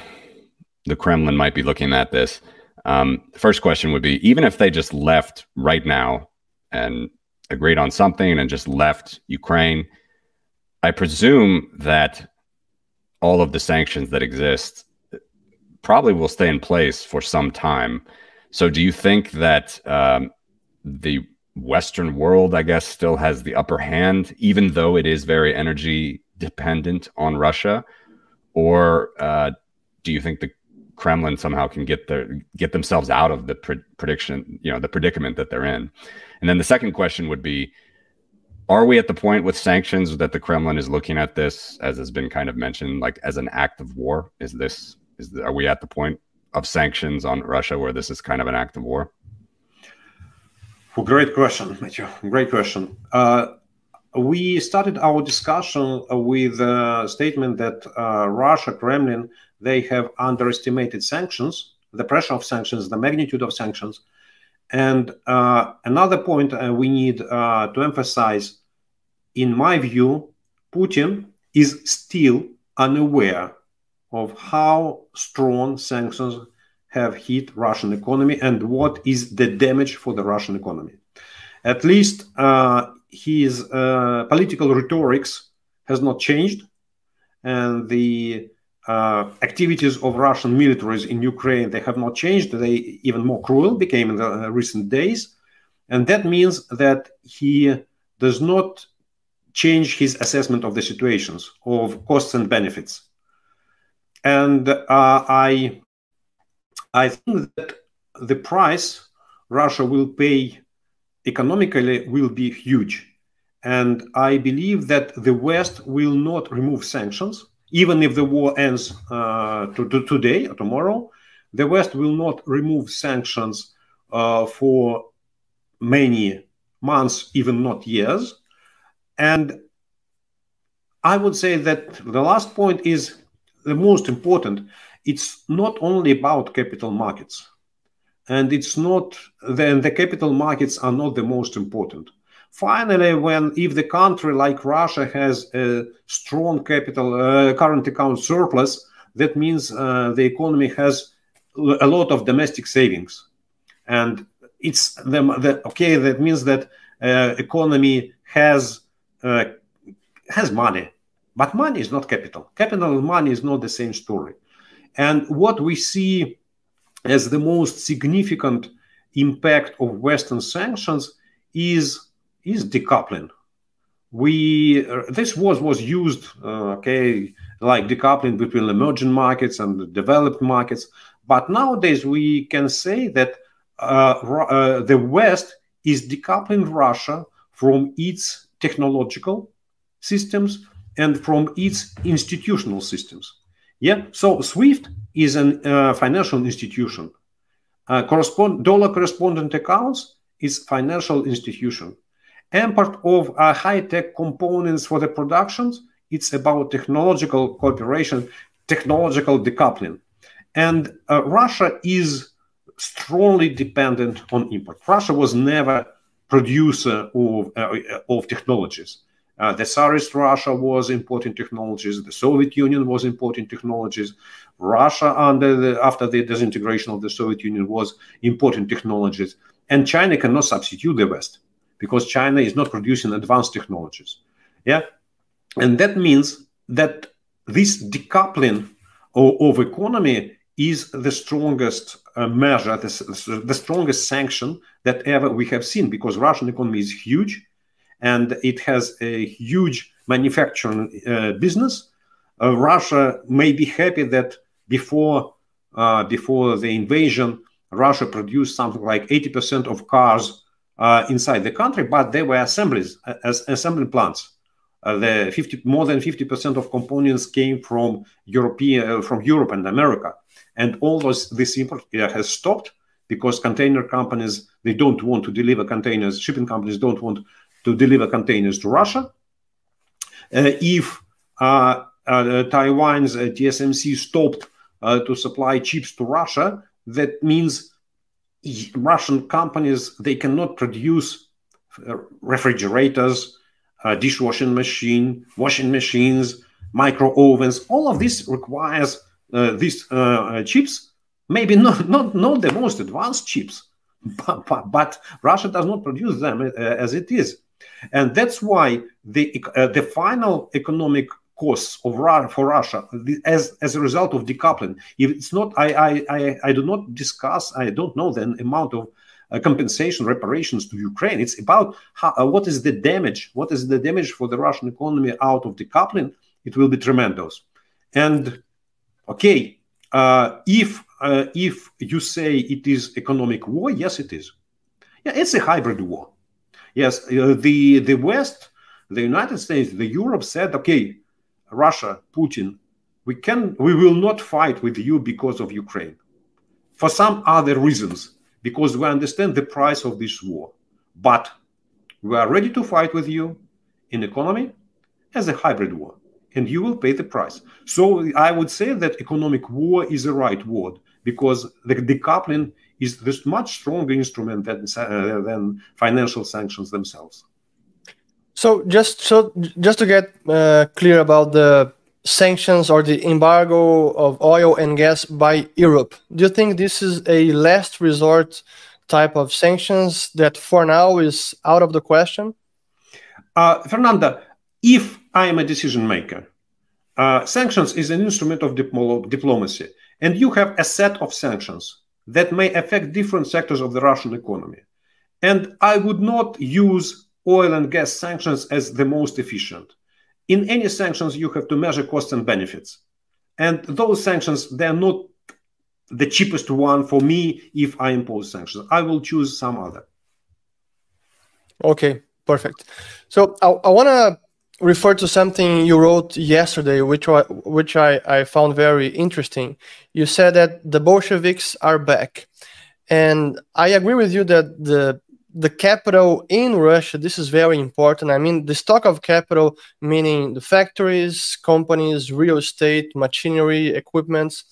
the Kremlin might be looking at this. Um, the first question would be even if they just left right now and agreed on something and just left Ukraine. I presume that all of the sanctions that exist probably will stay in place for some time. So, do you think that um, the Western world, I guess, still has the upper hand, even though it is very energy dependent on Russia? Or uh, do you think the Kremlin somehow can get their get themselves out of the pre- prediction, you know, the predicament that they're in? And then the second question would be Are we at the point with sanctions that the Kremlin is looking at this, as has been kind of mentioned, like as an act of war? Is this, is the, are we at the point of sanctions on Russia where this is kind of an act of war? Well, great question, Matthew. Great question. Uh, we started our discussion with a statement that uh, Russia, Kremlin, they have underestimated sanctions, the pressure of sanctions, the magnitude of sanctions, and uh, another point uh, we need uh, to emphasize, in my view, Putin is still unaware of how strong sanctions have hit Russian economy and what is the damage for the Russian economy. At least uh, his uh, political rhetorics has not changed, and the uh, activities of Russian militaries in Ukraine they have not changed. They even more cruel became in the uh, recent days, And that means that he does not change his assessment of the situations, of costs and benefits. And uh, I, I think that the price Russia will pay economically will be huge. And I believe that the West will not remove sanctions, even if the war ends uh, to, to today or tomorrow. The West will not remove sanctions uh, for many months, even not years. And I would say that the last point is the most important. It's not only about capital markets and it's not then the capital markets are not the most important finally when if the country like russia has a strong capital uh, current account surplus that means uh, the economy has a lot of domestic savings. And it's the, the okay that means that uh, economy has uh, has money but money is not capital. Capital and money is not the same story. And what we see as the most significant impact of Western sanctions is is decoupling. We uh, this was was used uh, okay like decoupling between emerging markets and developed markets, but nowadays we can say that uh, the West is decoupling Russia from its technological systems and from its institutional systems. Yeah, so SWIFT is a uh, financial institution. Uh, correspond, dollar correspondent accounts is financial institution. And part of uh, high-tech components for the productions, it's about technological cooperation, technological decoupling. And uh, Russia is strongly dependent on import. Russia was never producer of, uh, of technologies. Uh, the Tsarist Russia was importing technologies. The Soviet Union was importing technologies. Russia, under the, after the disintegration of the Soviet Union, was importing technologies. And China cannot substitute the West because China is not producing advanced technologies. Yeah, and that means that this decoupling of, of economy is the strongest uh, measure, the, the strongest sanction that ever we have seen because Russian economy is huge and it has a huge manufacturing uh, business. Uh, Russia may be happy that before uh, before the invasion, Russia produced something like 80% of cars uh, inside the country, but they were assemblies as assembly plants. Uh, the 50 more than 50% of components came from European uh, from Europe and America, and all those this import has stopped because container companies they don't want to deliver containers. Shipping companies don't want to deliver containers to Russia. Uh, if uh, uh, Taiwan's TSMC stopped to supply chips to Russia, that means Russian companies they cannot produce refrigerators, dishwashing machine, washing machines, micro ovens. All of this requires uh, these uh, chips. Maybe not, not not the most advanced chips, but, but, but Russia does not produce them uh, as it is and that's why the uh, the final economic costs of for Russia as as a result of decoupling. If it's not, I I I, I do not discuss. I don't know the amount of uh, compensation reparations to Ukraine. It's about how, uh, what is the damage. What is the damage for the Russian economy out of decoupling? It will be tremendous. And okay, uh, if uh, if you say it is economic war, yes, it is. Yeah, it's a hybrid war. Yes, uh, the the West, the United States, the Europe said, okay, Russia, Putin, we can we will not fight with you because of Ukraine, for some other reasons, because we understand the price of this war, but we are ready to fight with you in economy as a hybrid war and you will pay the price. So I would say that economic war is the right word because the decoupling is this much stronger instrument than, uh, than financial sanctions themselves. So just so just to get uh, clear about the sanctions or the embargo of oil and gas by Europe, do you think this is a last resort type of sanctions that for now is out of the question? Uh, Fernando, if I am a decision maker, uh, sanctions is an instrument of diplomacy, and you have a set of sanctions that may affect different sectors of the Russian economy. And I would not use oil and gas sanctions as the most efficient. In any sanctions, you have to measure costs and benefits. And those sanctions, they're not the cheapest one for me if I impose sanctions. I will choose some other. Okay, perfect. So I, I want to refer to something you wrote yesterday, which which I, I found very interesting. You said that the Bolsheviks are back. And I agree with you that the the capital in Russia, this is very important. I mean, the stock of capital, meaning the factories, companies, real estate, machinery, equipments.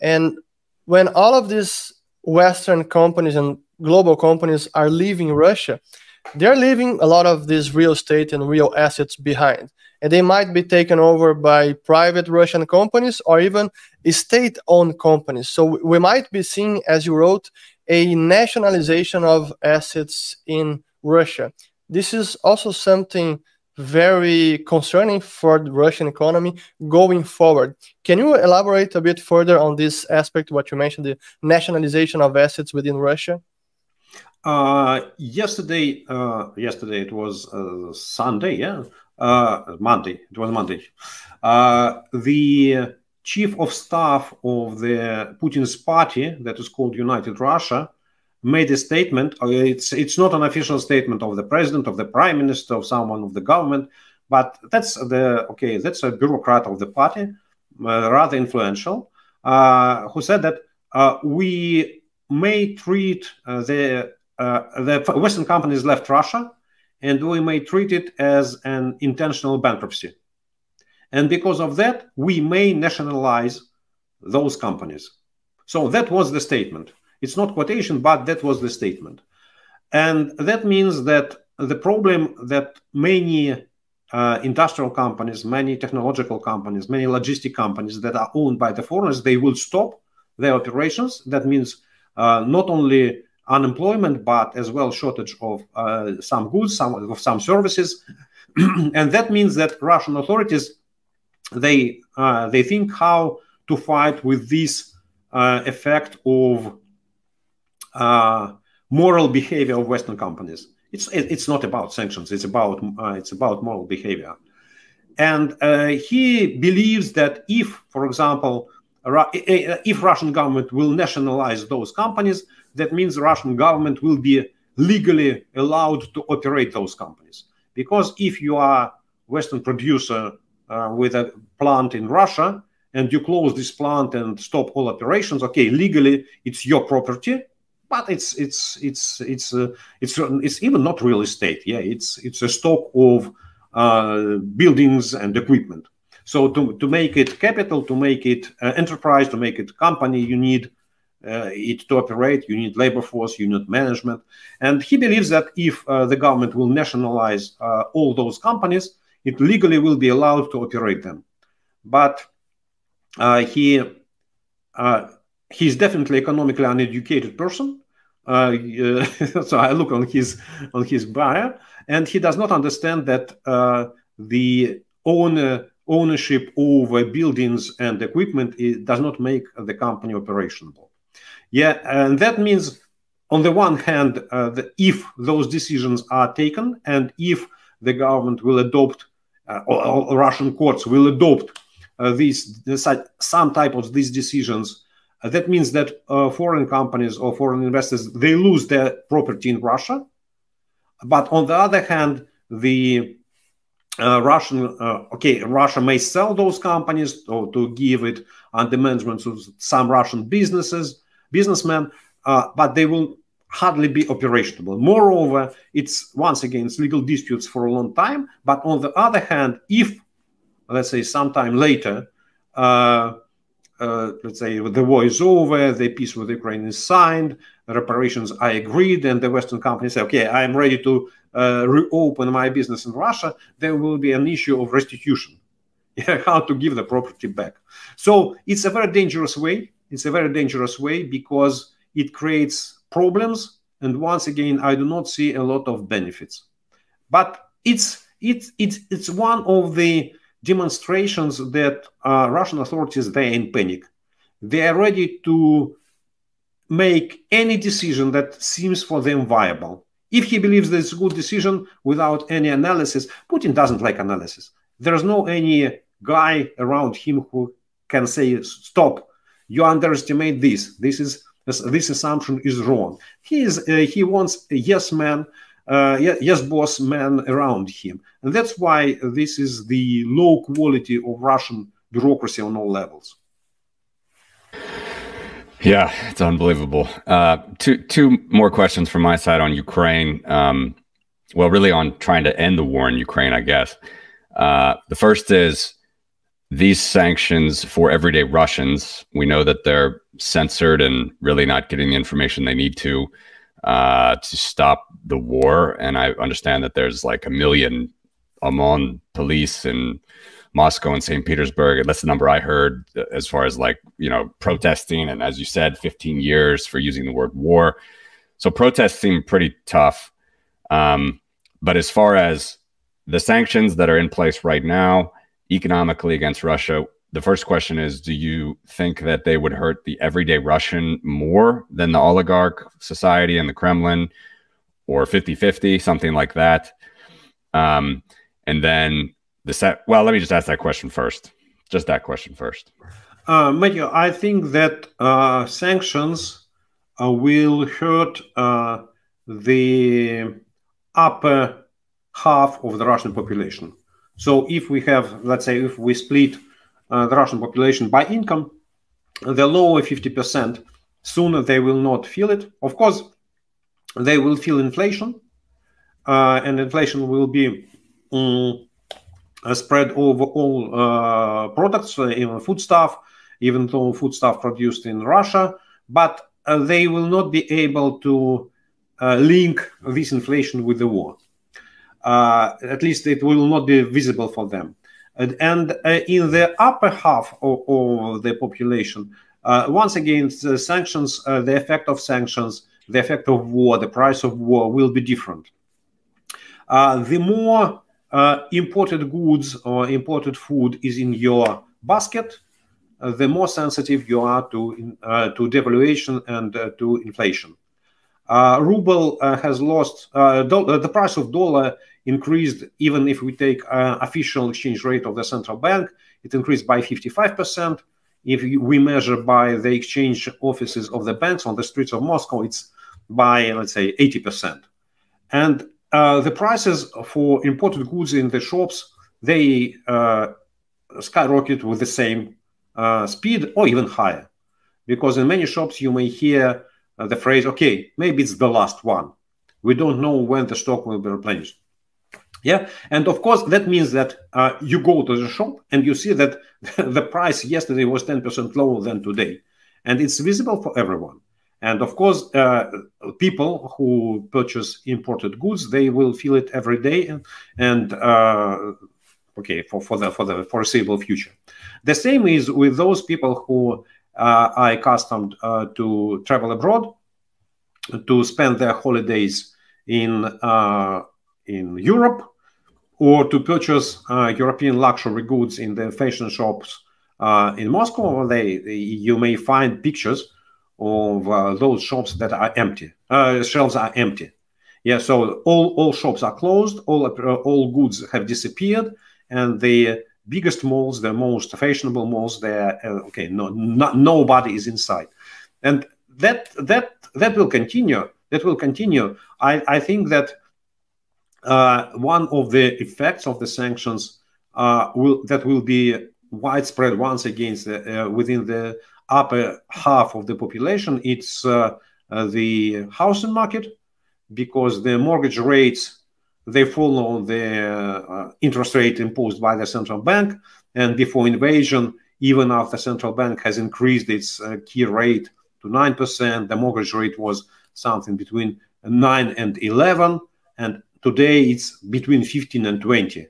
And when all of these Western companies and global companies are leaving Russia, they're leaving a lot of this real estate and real assets behind. And they might be taken over by private Russian companies or even state owned companies. So we might be seeing, as you wrote, a nationalization of assets in Russia. This is also something very concerning for the Russian economy going forward. Can you elaborate a bit further on this aspect, what you mentioned, the nationalization of assets within Russia? Uh, yesterday, uh, yesterday it was uh, Sunday, yeah, uh, Monday. It was Monday. Uh, the chief of staff of the Putin's party, that is called United Russia, made a statement. Uh, it's it's not an official statement of the president, of the prime minister, of someone of the government, but that's the okay. That's a bureaucrat of the party, rather influential, who said that we may treat the uh, the Western companies left Russia, and we may treat it as an intentional bankruptcy. And because of that, we may nationalize those companies. So that was the statement. It's not quotation, but that was the statement. And that means that the problem that many uh, industrial companies, many technological companies, many logistic companies that are owned by the foreigners, they will stop their operations. That means uh, not only unemployment, but as well shortage of uh, some goods, some of some services, and that means that Russian authorities they uh, they think how to fight with this uh, effect of uh, moral behavior of Western companies. It's it's not about sanctions. It's about uh, it's about moral behavior, and uh, he believes that if, for example, if Russian government will nationalize those companies, that means Russian government will be legally allowed to operate those companies. Because if you are Western producer with a plant in Russia and you close this plant and stop all operations, okay, legally it's your property, but it's it's it's it's uh, it's it's even not real estate. Yeah, it's it's a stock of uh, buildings and equipment. So to, to make it capital, to make it uh, enterprise, to make it company, you need uh, it to operate. You need labor force, you need management. And he believes that if uh, the government will nationalize uh, all those companies, it legally will be allowed to operate them. But uh, he uh, he's definitely economically uneducated person. Uh, so I look on his on his bio, and he does not understand that the owner ownership over buildings and equipment does not make the company operational. Yeah, and that means, on the one hand, uh, the, if those decisions are taken and if the government will adopt, uh, or, or, Russian courts will adopt uh, these some type of these decisions, uh, that means that uh, foreign companies or foreign investors they lose their property in Russia. But on the other hand, the uh, Russian, uh, okay, Russia may sell those companies or to give it under management to some Russian businesses, businessmen, uh, but they will hardly be operational. Moreover, it's once again it's legal disputes for a long time. But on the other hand, if let's say sometime later, uh, uh, let's say the war is over, the peace with Ukraine is signed, reparations are agreed, and the Western companies say, okay, I'm ready to uh, reopen my business in Russia, there will be an issue of restitution. how to give the property back. So it's a very dangerous way it's a very dangerous way because it creates problems. And once again, I do not see a lot of benefits. But it's it's it's it's one of the demonstrations that uh, Russian authorities they're in panic. They are ready to make any decision that seems for them viable. If he believes that it's a good decision without any analysis, Putin doesn't like analysis. There's no any guy around him who can say, "Stop! You underestimate this. This is this assumption is wrong." He is uh, he wants a yes man, uh, yes boss man around him, and that's why this is the low quality of Russian bureaucracy on all levels. Yeah, it's unbelievable. Uh, two two more questions from my side on Ukraine. Um, well, really on trying to end the war in Ukraine, I guess. Uh, the first is these sanctions for everyday Russians. We know that they're censored and really not getting the information they need to uh, to stop the war. And I understand that there's like a million OMON police in Moscow and St. Petersburg. That's the number I heard as far as like, you know, protesting. And as you said, 15 years for using the word war. So protests seem pretty tough. Um, but as far as the sanctions that are in place right now, economically against Russia, the first question is Do you think that they would hurt the everyday Russian more than the oligarch society and the Kremlin or 50 50, something like that? Um, and then the set. Well, let me just ask that question first. Just that question first. Uh, Matthew, I think that uh, sanctions uh, will hurt uh, the upper half of the Russian population. So if we have, let's say, if we split uh, the Russian population by income, the lower 50%, sooner they will not feel it. Of course, they will feel inflation, uh, and inflation will be um, uh, spread over all uh, products, uh, even foodstuff, even though foodstuff produced in Russia, but they will not be able to link this inflation with the war. At least it will not be visible for them. And, and in the upper half of, of the population, uh, once again, the sanctions, uh, the effect of sanctions, the effect of war, the price of war will be different. Uh, the more uh, imported goods or imported food is in your basket, uh, the more sensitive you are to uh, to devaluation and uh, to inflation. Uh, ruble uh, has lost the price of dollar increased. Even if we take official exchange rate of the central bank it increased by 55% if we measure by the exchange offices of the banks on the streets of moscow it's by let's say 80% and uh, the prices for imported goods in the shops they uh, skyrocket with the same uh, speed or even higher. Because in many shops you may hear uh, the phrase okay maybe it's the last one. We don't know when the stock will be replenished yeah? And of course that means that uh, you go to the shop and you see that the price yesterday was 10% lower than today. And it's visible for everyone. And of course, uh, people who purchase imported goods, they will feel it every day, and, and uh, okay, for, for the for the foreseeable future. The same is with those people who uh, are accustomed uh, to travel abroad, to spend their holidays in uh, in Europe, or to purchase uh, European luxury goods in the fashion shops in Moscow. They, they you may find pictures of uh, those shops that are empty. Uh, shelves are empty. Yeah, so all, all shops are closed, all, uh, all goods have disappeared, and the biggest malls, the most fashionable malls, there, uh, okay, no, not, nobody is inside. And that, that, that will continue. That will continue. I, I think that uh, one of the effects of the sanctions uh, will that will be widespread once again uh, within the upper half of the population, it's uh, uh, the housing market because the mortgage rates they follow the uh, interest rate imposed by the central bank. And before invasion, even after central bank has increased its uh, key rate to 9%, the mortgage rate was something between 9 and 11. And today it's between 15 and 20.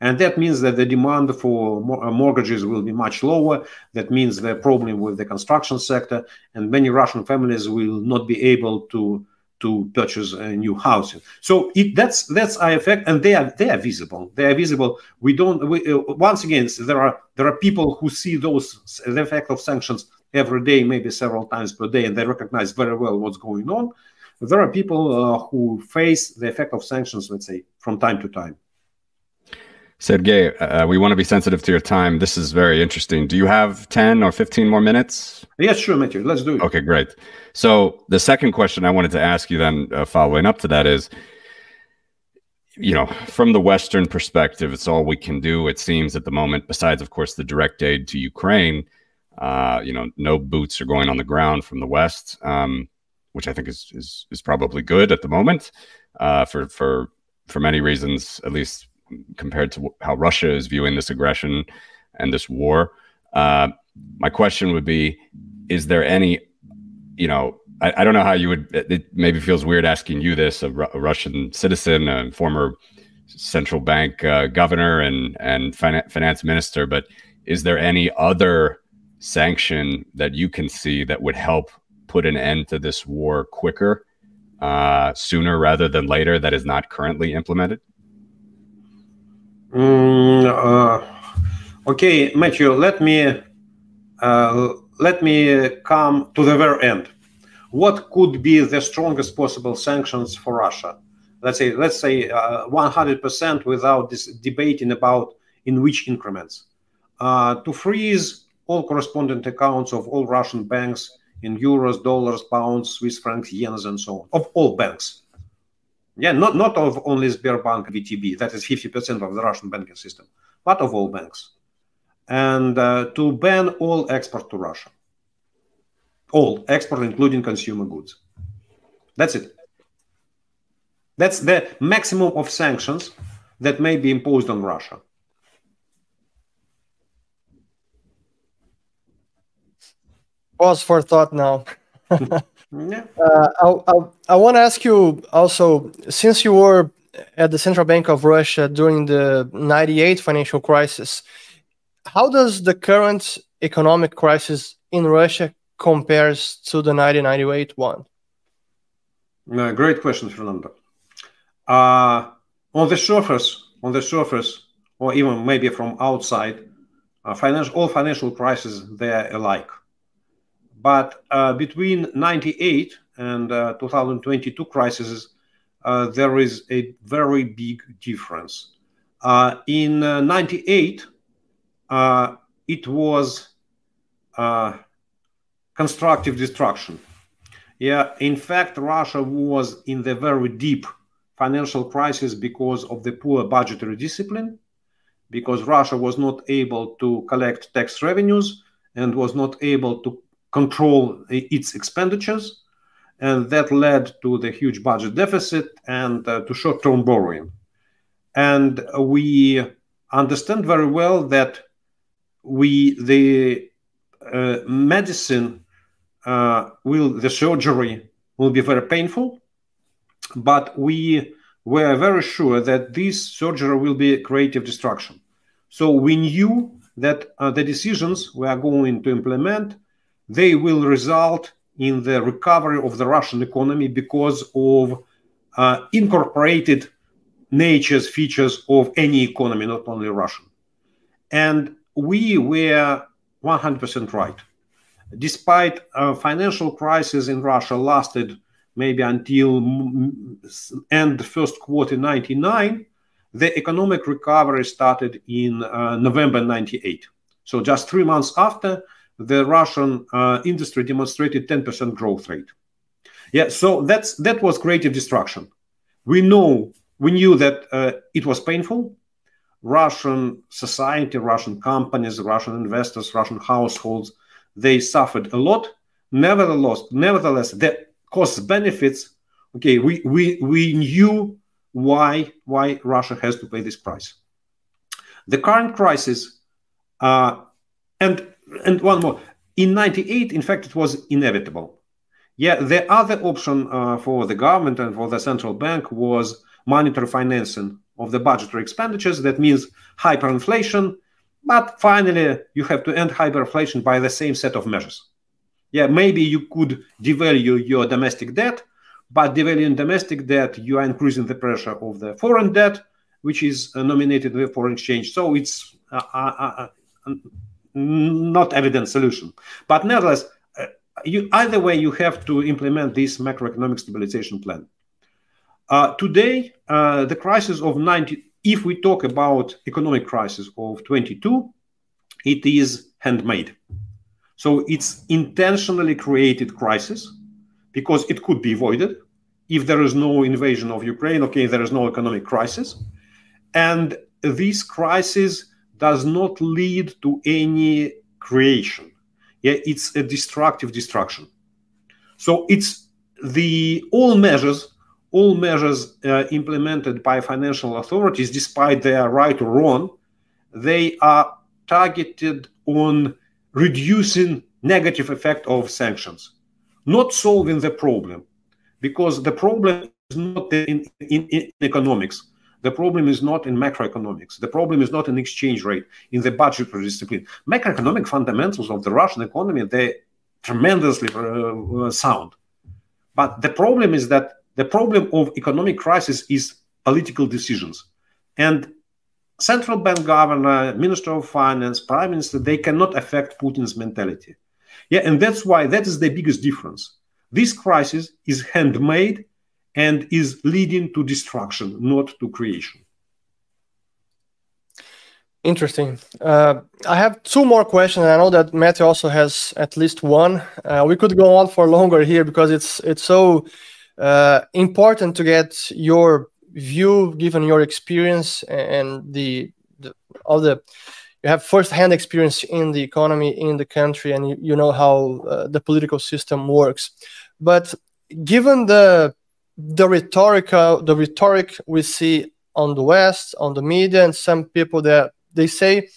And that means that the demand for uh, mortgages will be much lower. That means the problem with the construction sector, and many Russian families will not be able to to purchase a new house. So it, that's that's our effect, and they are they are visible. They are visible. We don't. We, uh, once again, there are there are people who see those the effect of sanctions every day, maybe several times per day, and they recognize very well what's going on. There are people uh, who face the effect of sanctions, let's say, from time to time. Sergey, uh, we want to be sensitive to your time. This is very interesting. Do you have 10 or 15 more minutes? Yes, sure, Matthew. Let's do it. Okay, great. So, the second question I wanted to ask you then, uh, following up to that, is you know, from the Western perspective, it's all we can do, it seems, at the moment, besides, of course, the direct aid to Ukraine. Uh, you know, no boots are going on the ground from the West, um, which I think is, is, is probably good at the moment uh, for, for, for many reasons, at least compared to how Russia is viewing this aggression and this war. Uh, my question would be: Is there any, you know, I, don't know how you would. It maybe feels weird asking you this, a, Russian citizen, a former central bank uh, governor and and finance minister, but is there any other sanction that you can see that would help put an end to this war quicker, uh, sooner rather than later, that is not currently implemented? Mm, uh, okay, Matthew, let me uh, let me come to the very end. What could be the strongest possible sanctions for Russia? Let's say let's say 100% uh, without this debating about in which increments. Uh, to freeze all correspondent accounts of all Russian banks in euros, dollars, pounds, Swiss francs, yens, and so on, of all banks yeah, not, not of only Sberbank VTB, that is 50% of the Russian banking system, but of all banks. And uh, to ban all export to Russia. All export, including consumer goods. That's it. That's the maximum of sanctions that may be imposed on Russia. Pause for thought now. Yeah. Uh, I, I, I want to ask you also, since you were at the Central Bank of Russia during the 98 financial crisis, how does the current economic crisis in Russia compares to the 1998 one? Uh, great question, Fernando. Uh, on the surface, on the surface, or even maybe from outside, uh, financial, all financial crises they are alike. But uh, between 98 and uh, 2022 crises, uh, there is a very big difference. In uh, 98, uh, it was constructive destruction. Yeah, in fact, Russia was in the very deep financial crisis because of the poor budgetary discipline, because Russia was not able to collect tax revenues and was not able to control its expenditures, and that led to the huge budget deficit and uh, to short-term borrowing. And we understand very well that we the uh, medicine uh, will the surgery will be very painful, but we were very sure that this surgery will be creative destruction. So we knew that uh, the decisions we are going to implement they will result in the recovery of the Russian economy because of uh, incorporated nature's features of any economy, not only Russian. And we were 100% right. Despite a financial crisis in Russia lasted maybe until end first quarter 99, the economic recovery started in uh, November 98. So just three months after, the Russian uh, industry demonstrated 10% growth rate. Yeah, so that's that was creative destruction. We know we knew that uh, it was painful. Russian society, Russian companies, Russian investors, Russian households, they suffered a lot. Nevertheless, nevertheless, the cost benefits. Okay, we we we knew why why Russia has to pay this price. The current crisis, uh, and and one more. In 98, in fact, it was inevitable. Yeah, the other option uh, for the government and for the central bank was monetary financing of the budgetary expenditures. That means hyperinflation. But finally, you have to end hyperinflation by the same set of measures. Yeah, maybe you could devalue your domestic debt, but devaluing domestic debt, you are increasing the pressure of the foreign debt, which is uh, nominated with foreign exchange. So it's uh, uh, uh not evident solution. But nevertheless, uh, you either way you have to implement this macroeconomic stabilization plan. Uh, today, uh, the crisis of 90, if we talk about economic crisis of 22, it is handmade. So it's intentionally created crisis because it could be avoided if there is no invasion of Ukraine. Okay, there is no economic crisis, and this crisis does not lead to any creation. Yeah, it's a destructive destruction. So it's the all measures, all measures uh, implemented by financial authorities, despite their right or wrong, they are targeted on reducing negative effect of sanctions, not solving the problem, because the problem is not in, in, in economics. The problem is not in macroeconomics. The problem is not in exchange rate, in the budgetary discipline. Macroeconomic fundamentals of the Russian economy, they're tremendously uh, sound. But the problem is that the problem of economic crisis is political decisions. And central bank governor, minister of finance, prime minister, they cannot affect Putin's mentality. Yeah, and that's why that is the biggest difference. This crisis is handmade and is leading to destruction, not to creation. Interesting. Uh, I have two more questions. I know that Matthew also has at least one. Uh, we could go on for longer here because it's it's so uh, important to get your view, given your experience and the, the all the you have first-hand experience in the economy in the country, and you, you know how uh, the political system works. But given the the rhetorical the rhetoric we see on the west on the media and some people that they say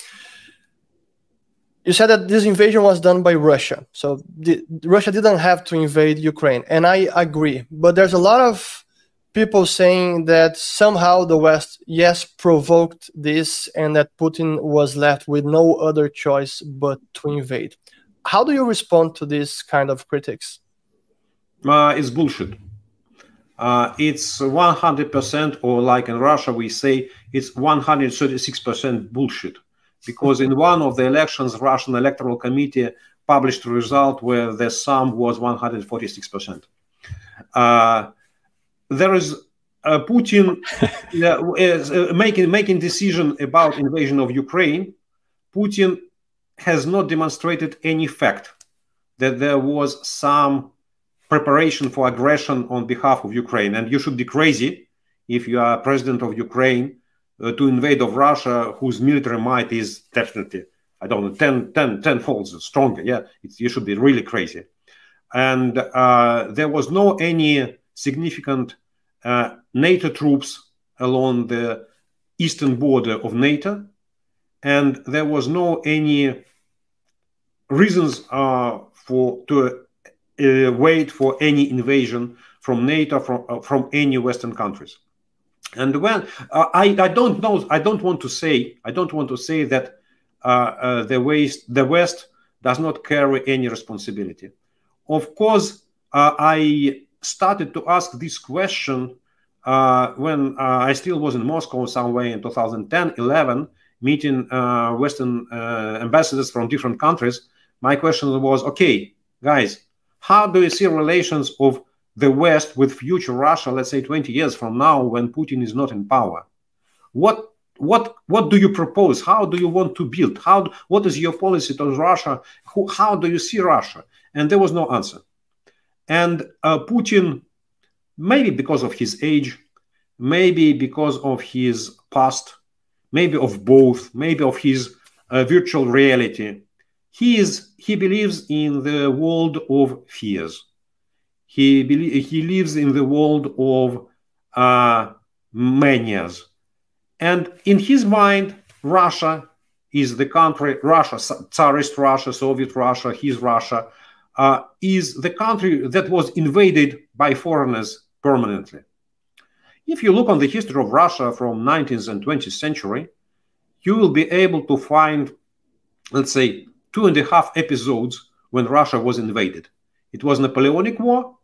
you said that this invasion was done by russia. So the, russia didn't have to invade ukraine and i agree. But there's a lot of people saying that somehow the west yes provoked this and that putin was left with no other choice but to invade. How do you respond to this kind of critics? Uh, it's bullshit uh, it's 100% or like in russia we say it's 136% bullshit. Because in one of the elections russian electoral committee published a result where the sum was 146% uh, there is uh, putin is uh, making making decision about invasion of ukraine. Putin has not demonstrated any fact that there was some preparation for aggression on behalf of Ukraine. And you should be crazy if you are president of Ukraine uh, to invade of Russia, whose military might is definitely, I don't know, 10, 10, 10 folds stronger. Yeah, it's, you should be really crazy. And uh, there was no any significant uh, NATO troops along the eastern border of NATO, and there was no any reasons uh, for to uh, wait for any invasion from NATO from uh, from any Western countries. And when uh, I I don't know I don't want to say I don't want to say that uh, uh, the West the West does not carry any responsibility. Of course, uh, I started to ask this question when I still was in Moscow somewhere in 2010 11 meeting Western ambassadors from different countries. My question was, okay, guys, how do you see relations of the West with future Russia, let's say 20 years from now, when Putin is not in power? What what what do you propose? How do you want to build? How what is your policy towards Russia? Who, how do you see Russia? And there was no answer. And uh, Putin, maybe because of his age, maybe because of his past, maybe of both, maybe of his uh, virtual reality, he is he believes in the world of fears. He be, he lives in the world of uh, manias, and in his mind, Russia is the country. Russia, Tsarist Russia, Soviet Russia, his Russia, uh, is the country that was invaded by foreigners permanently. If you look on the history of Russia from 19th and 20th century, you will be able to find, let's say, two and a half episodes when Russia was invaded. It was Napoleonic War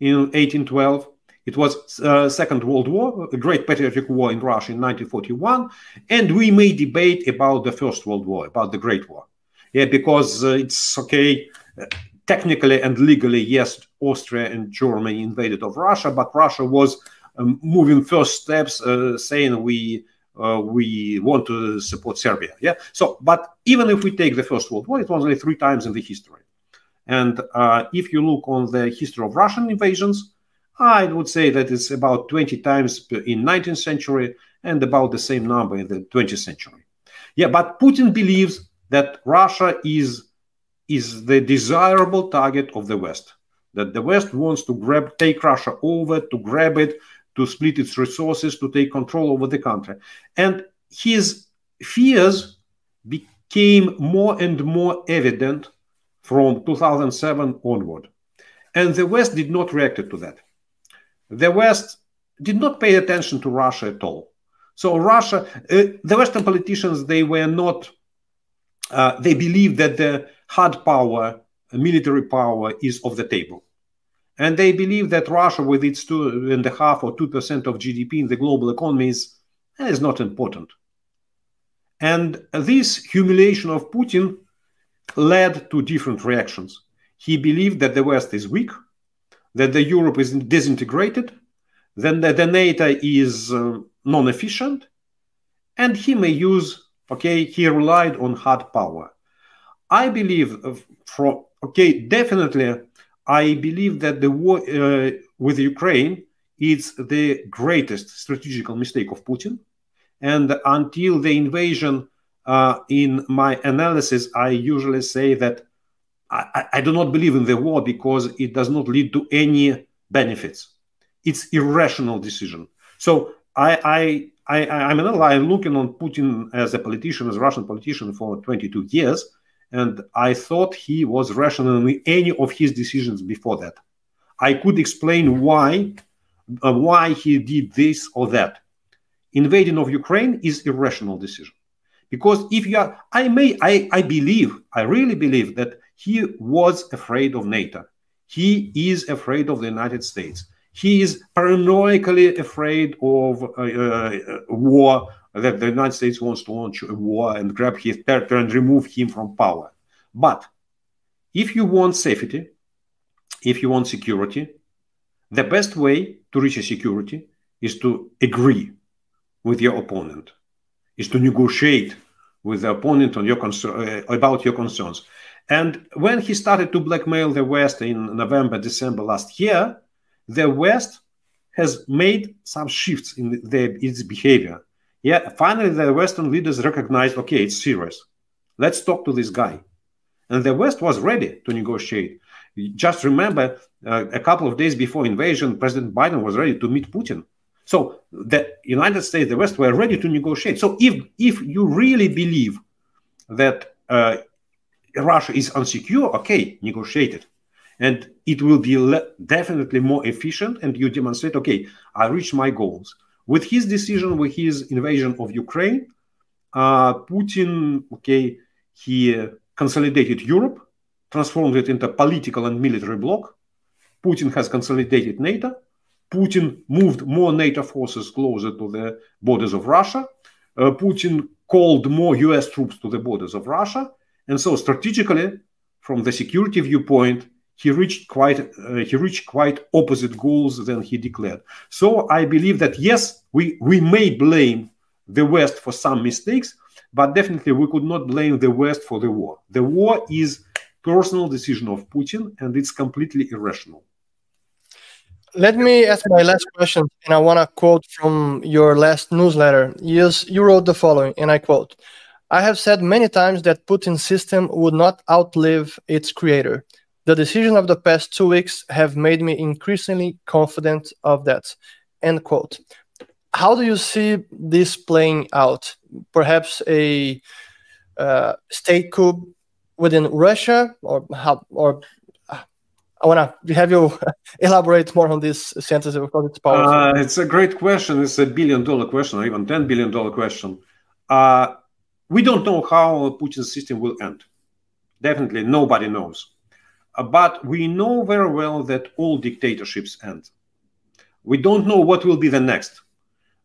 in 1812. It was uh, Second World War, a Great Patriotic War in Russia in 1941, and we may debate about the First World War, about the Great War. Yeah, because uh, it's okay. technically and legally, yes, Austria and Germany invaded of Russia, but Russia was um, moving first steps, uh, saying we uh, we want to support Serbia. Yeah. So, but even if we take the First World War, it was only three times in the history. And uh, if you look on the history of Russian invasions, I would say that it's about 20 times in 19th century and about the same number in the 20th century. Yeah, but Putin believes that Russia is is the desirable target of the West. That the West wants to grab, take Russia over, to grab it, to split its resources, to take control over the country. And his fears became more and more evident from 2007 onward. And the West did not react to that. The West did not pay attention to Russia at all. So Russia, uh, the Western politicians, they were not. Uh, they believed that the hard power, military power, is off the table, and they believe that Russia, with its two and a half or two percent of GDP in the global economy, is, is not important. And this humiliation of Putin led to different reactions. He believed that the West is weak, that the Europe is disintegrated, then the, the NATO is uh, non-efficient, and he may use. Okay, he relied on hard power. I believe, uh, from okay, definitely, I believe that the war uh, with Ukraine is the greatest strategical mistake of Putin, and until the invasion uh, in my analysis, I usually say that I, I, do not believe in the war because it does not lead to any benefits. It's irrational decision. So I, I, I, I'm, an, I'm looking on Putin as a politician, as a Russian politician for 22 years, and I thought he was rational in any of his decisions before that. I could explain why, uh, why he did this or that. Invading of Ukraine is irrational decision. Because if you are, I may, I, I believe, I really believe that he was afraid of NATO. He is afraid of the United States. He is paranoidally afraid of uh, uh, war, that the United States wants to launch a war and grab his territory and remove him from power. But if you want safety, if you want security, the best way to reach a security is to agree with your opponent is to negotiate with the opponent on your concern, uh, about your concerns. And when he started to blackmail the West in November, December last year, the West has made some shifts in its behavior. Yeah, finally, the Western leaders recognized, okay, it's serious. Let's talk to this guy. And the West was ready to negotiate. Just remember, uh, a couple of days before invasion, President Biden was ready to meet Putin so the United States, the West were ready to negotiate. So if if you really believe that uh, Russia is unsecure, okay, negotiate it, and it will be definitely more efficient. And you demonstrate, okay, I reached my goals with his decision, with his invasion of Ukraine. Uh, Putin, okay, he uh, consolidated Europe, transformed it into a political and military bloc. Putin has consolidated NATO Putin moved more NATO forces closer to the borders of Russia. Uh, Putin called more US troops to the borders of Russia. And so strategically, from the security viewpoint, he reached quite uh, he reached quite opposite goals than he declared. So I believe that yes, we, we may blame the West for some mistakes, but definitely we could not blame the West for the war. The war is personal decision of Putin and it's completely irrational. Let me ask my last question, and I want to quote from your last newsletter. Yes, you wrote the following, and I quote I have said many times that Putin's system would not outlive its creator. The decision of the past two weeks have made me increasingly confident of that. End quote. How do you see this playing out? Perhaps a uh, state coup within Russia, or how, or I want to have you elaborate more on this sentence because it's powerful. Uh, it's a great question. It's a billion dollar question, or even $10 billion question. Uh, we don't know how Putin's system will end. Definitely, nobody knows. Uh, but we know very well that all dictatorships end. We don't know what will be the next.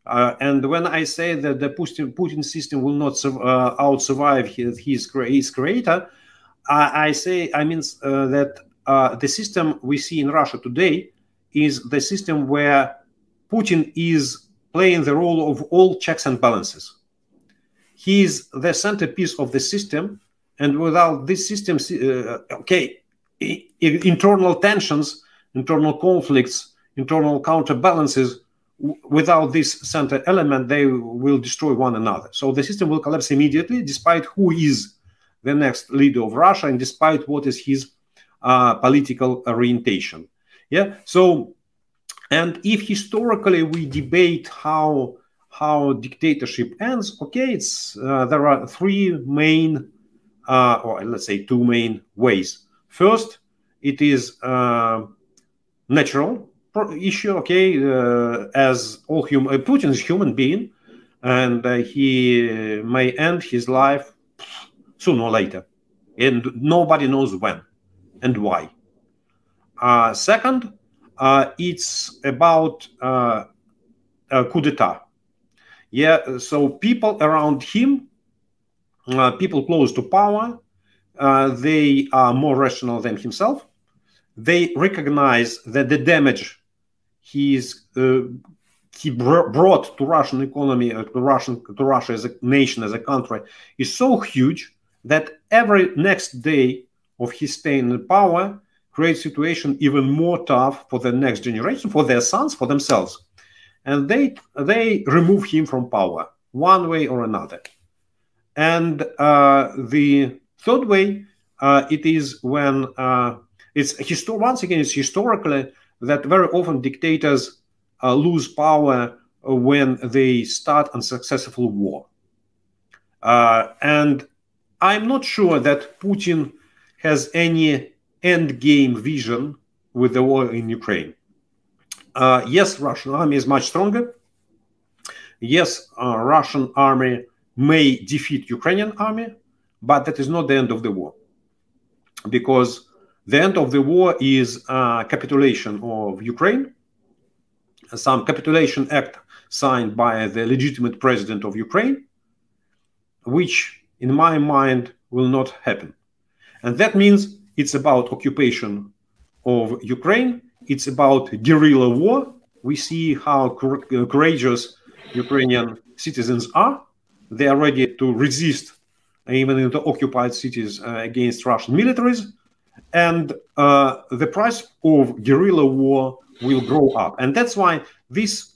Uh, and when I say that the Putin, Putin system will not uh, out survive his, his, creator, I, I say I mean uh, that uh, the system we see in Russia today is the system where Putin is playing the role of all checks and balances. He is the centerpiece of the system, and without this system, uh, okay, internal tensions, internal conflicts, internal counterbalances, without this center element, they will destroy one another. So the system will collapse immediately, despite who is the next leader of Russia and despite what is his uh, political orientation. Yeah. So, and if historically we debate how how dictatorship ends, okay, it's uh, there are three main, uh, or let's say two main ways. First, it is uh, natural issue. Okay, uh, as all human, uh, Putin is human being, and he may end his life sooner or later, and nobody knows when and why. Uh, second, uh, it's about uh, coup d'etat. Yeah, so people around him, uh, people close to power, uh, they are more rational than himself. They recognize that the damage he's uh, he brought to Russian economy, to Russian to Russia as a nation, as a country, is so huge that every next day of his staying in power creates situation even more tough for the next generation, for their sons, for themselves. And they they remove him from power one way or another. And uh, the third way, uh, it is when uh, it's histor- once again it's historically that very often dictators uh, lose power when they start unsuccessful war. Uh, and I'm not sure that Putin has any end game vision with the war in Ukraine. Uh, yes, Russian army is much stronger. Yes, uh, Russian army may defeat Ukrainian army, but that is not the end of the war, because the end of the war is capitulation of Ukraine, some capitulation act signed by the legitimate president of Ukraine, which in my mind, will not happen. And that means it's about occupation of Ukraine, it's about guerrilla war. We see how courageous Ukrainian citizens are. They are ready to resist, even in the occupied cities, uh, against Russian militaries. And uh, the price of guerrilla war will grow up. And that's why this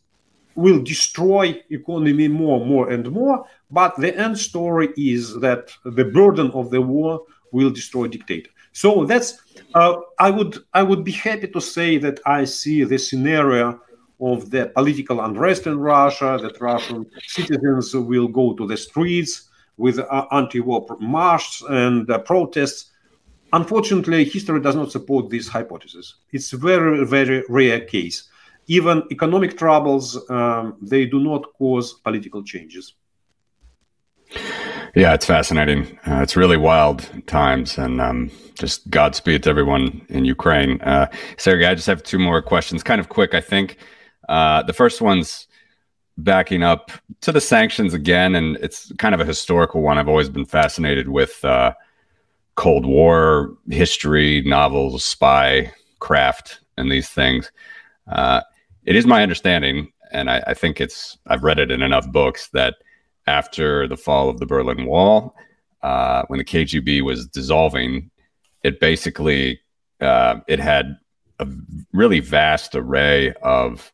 will destroy economy more, more and more. But the end story is that the burden of the war will destroy dictator. So that's uh, I would I would be happy to say that I see the scenario of the political unrest in Russia, that Russian citizens will go to the streets with uh, anti-war marches and uh, protests. Unfortunately, history does not support this hypothesis. It's a very, very rare case. Even economic troubles um, they do not cause political changes. Yeah it's fascinating. Uh, it's really wild times and um, just godspeed to everyone in ukraine. Uh, sergey i just have two more questions kind of quick i think. Uh, the first one's backing up to the sanctions again and it's kind of a historical one. I've always been fascinated with uh, cold war history novels spy craft and these things. Uh, it is my understanding, and I, I, think it's I've read it in enough books that after the fall of the Berlin Wall, uh, when the KGB was dissolving, it basically uh, it had a really vast array of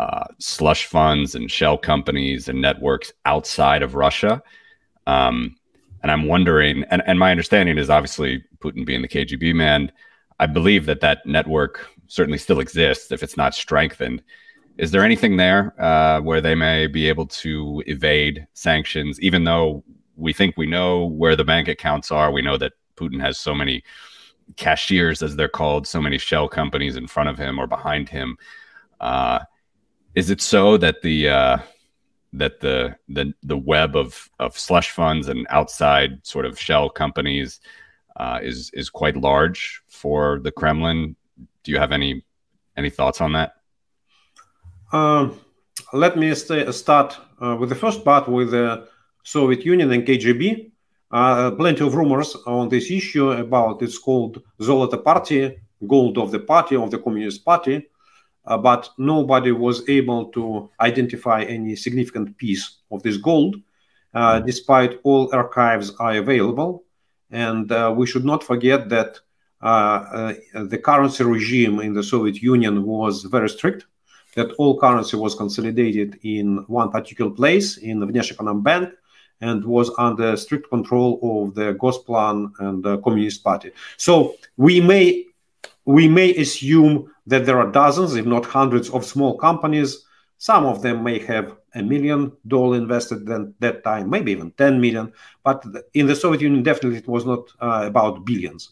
uh, slush funds and shell companies and networks outside of Russia. Um, and I'm wondering, and, and my understanding is obviously Putin being the KGB man, I believe that that network certainly still exists if it's not strengthened. Is there anything there uh, where they may be able to evade sanctions, even though we think we know where the bank accounts are? We know that Putin has so many cashiers, as they're called, so many shell companies in front of him or behind him. Uh, is it so that the uh, that the the the web of of slush funds and outside sort of shell companies uh, is is quite large for the Kremlin do you have any any thoughts on that? Uh, let me stay, start uh, with the first part with the Soviet Union and KGB. uh, plenty of rumors on this issue about it's called Zolota Party, gold of the party of the Communist Party, uh, but nobody was able to identify any significant piece of this gold, uh, mm-hmm. despite all archives are available. And uh, we should not forget that uh, uh, the currency regime in the Soviet Union was very strict. That all currency was consolidated in one particular place in the Bank, and was under strict control of the Gosplan and the Communist Party. So we may we may assume that there are dozens, if not hundreds, of small companies. Some of them may have a million dollar invested at that time, maybe even 10 million. But in the Soviet Union, definitely it was not uh, about billions.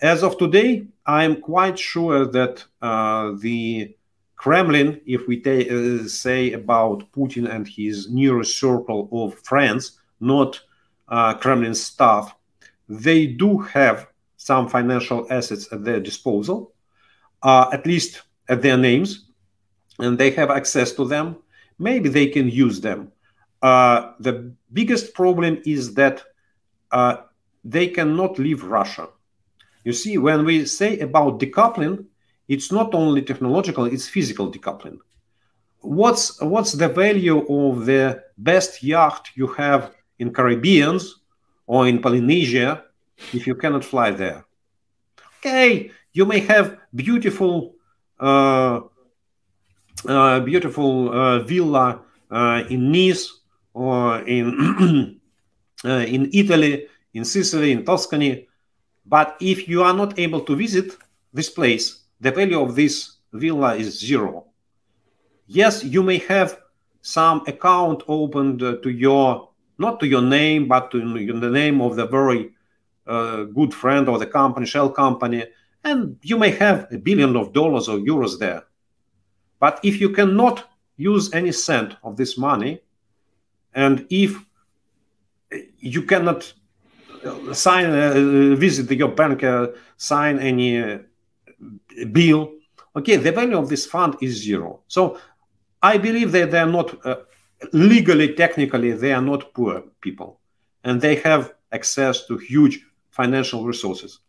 As of today, I'm quite sure that uh, the Kremlin, if we uh, say about Putin and his nearest circle of friends, not uh, Kremlin staff, they do have some financial assets at their disposal, uh, at least at their names, and they have access to them. Maybe they can use them. Uh, the biggest problem is that uh, they cannot leave Russia. You see, when we say about decoupling, it's not only technological, it's physical decoupling. What's what's the value of the best yacht you have in Caribbeans or in Polynesia if you cannot fly there? Okay, you may have beautiful uh, uh, beautiful uh, villa uh, in Nice or in uh, in Italy, in Sicily, in Tuscany, but if you are not able to visit this place, the value of this villa is zero. Yes, you may have some account opened to your, not to your name, but to the name of the very uh, good friend or the company, shell company, and you may have a billion of dollars or euros there. But if you cannot use any cent of this money, and if you cannot sign, uh, visit your bank, uh, sign any uh, bill. Okay, the value of this fund is zero. So I believe that they are not uh, legally, technically, they are not poor people, and they have access to huge financial resources.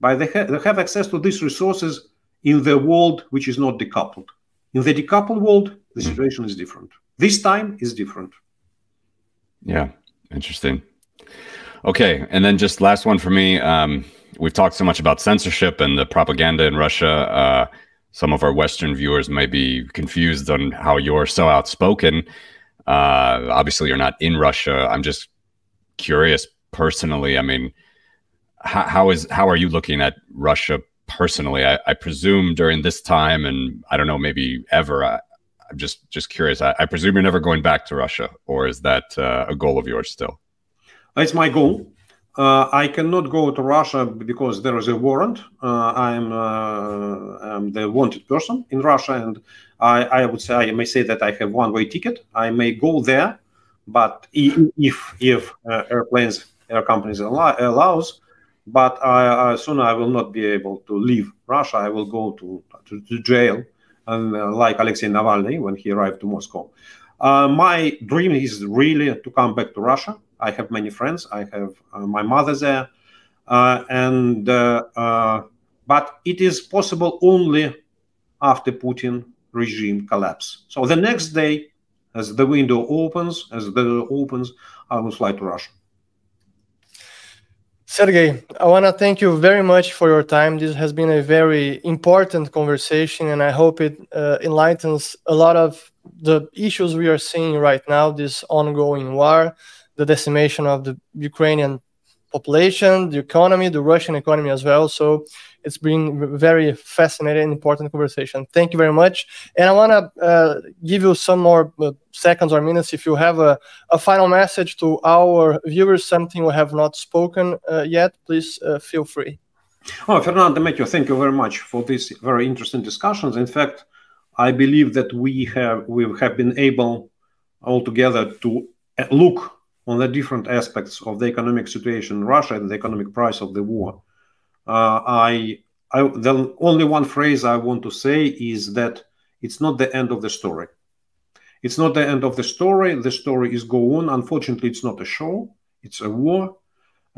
But they, ha- they have access to these resources in the world which is not decoupled. In the decoupled world, the hmm. situation is different. This time is different. Yeah, interesting. Okay, and then just last one for me. Um, we've talked so much about censorship and the propaganda in Russia. Uh, some of our Western viewers may be confused on how you're so outspoken. Uh, obviously, you're not in Russia. I'm just curious personally. I mean, how, how is how are you looking at Russia personally? I, I, presume during this time, and I don't know, maybe ever. I, am just just curious. I, I, presume you're never going back to Russia, or is that uh, a goal of yours still? It's my goal. Uh, I cannot go to Russia because there is a warrant. Uh, I'm, uh, I'm, the wanted person in Russia, and I, I, would say I may say that I have one-way ticket. I may go there, but if if uh, airplanes, air companies allow, allows, but I, soon I will not be able to leave Russia. I will go to to, to jail, and uh, like Alexei Navalny when he arrived to Moscow. Uh, my dream is really to come back to Russia I have many friends. I have uh, my mother there, uh, and uh, but it is possible only after Putin regime collapse. So the next day, as the window opens, as the door opens, I will fly to Russia. Sergey, I want to thank you very much for your time. This has been a very important conversation, and I hope it uh, enlightens a lot of the issues we are seeing right now, this ongoing war, the decimation of the Ukrainian population, the economy, the Russian economy as well. So it's been very fascinating and important conversation. Thank you very much. And I want to uh, give you some more uh, seconds or minutes if you have a, a, final message to our viewers, something we have not spoken uh, yet, please uh, feel free. Oh, Fernando Matthew, thank you very much for these very interesting discussions. In fact, I believe that we have we have been able altogether to look on the different aspects of the economic situation in Russia and the economic price of the war. Uh, I, I, the only one phrase I want to say is that it's not the end of the story. It's not the end of the story. The story is go on. Unfortunately, it's not a show. It's a war.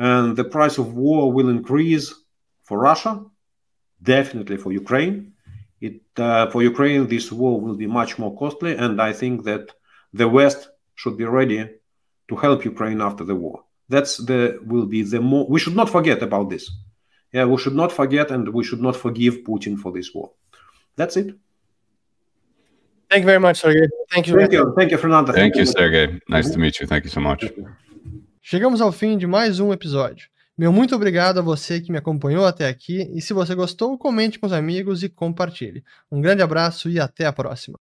and the price of war will increase for Russia, definitely for Ukraine. It uh, for Ukraine, this war will be much more costly, and I think that the West should be ready to help Ukraine after the war. That's the will be the more. We should not forget about this. Yeah, we should not forget, and we should not forgive Putin for this war. That's it. Thank you very much, Sergey. Thank you. Thank you, thank you, Fernanda. Thank, thank you, Sergey. Nice to meet you. Thank you so much. Chegamos ao fim de mais um episódio. Meu muito obrigado a você que me acompanhou até aqui e se você gostou, comente com os amigos e compartilhe. Um grande abraço e até a próxima.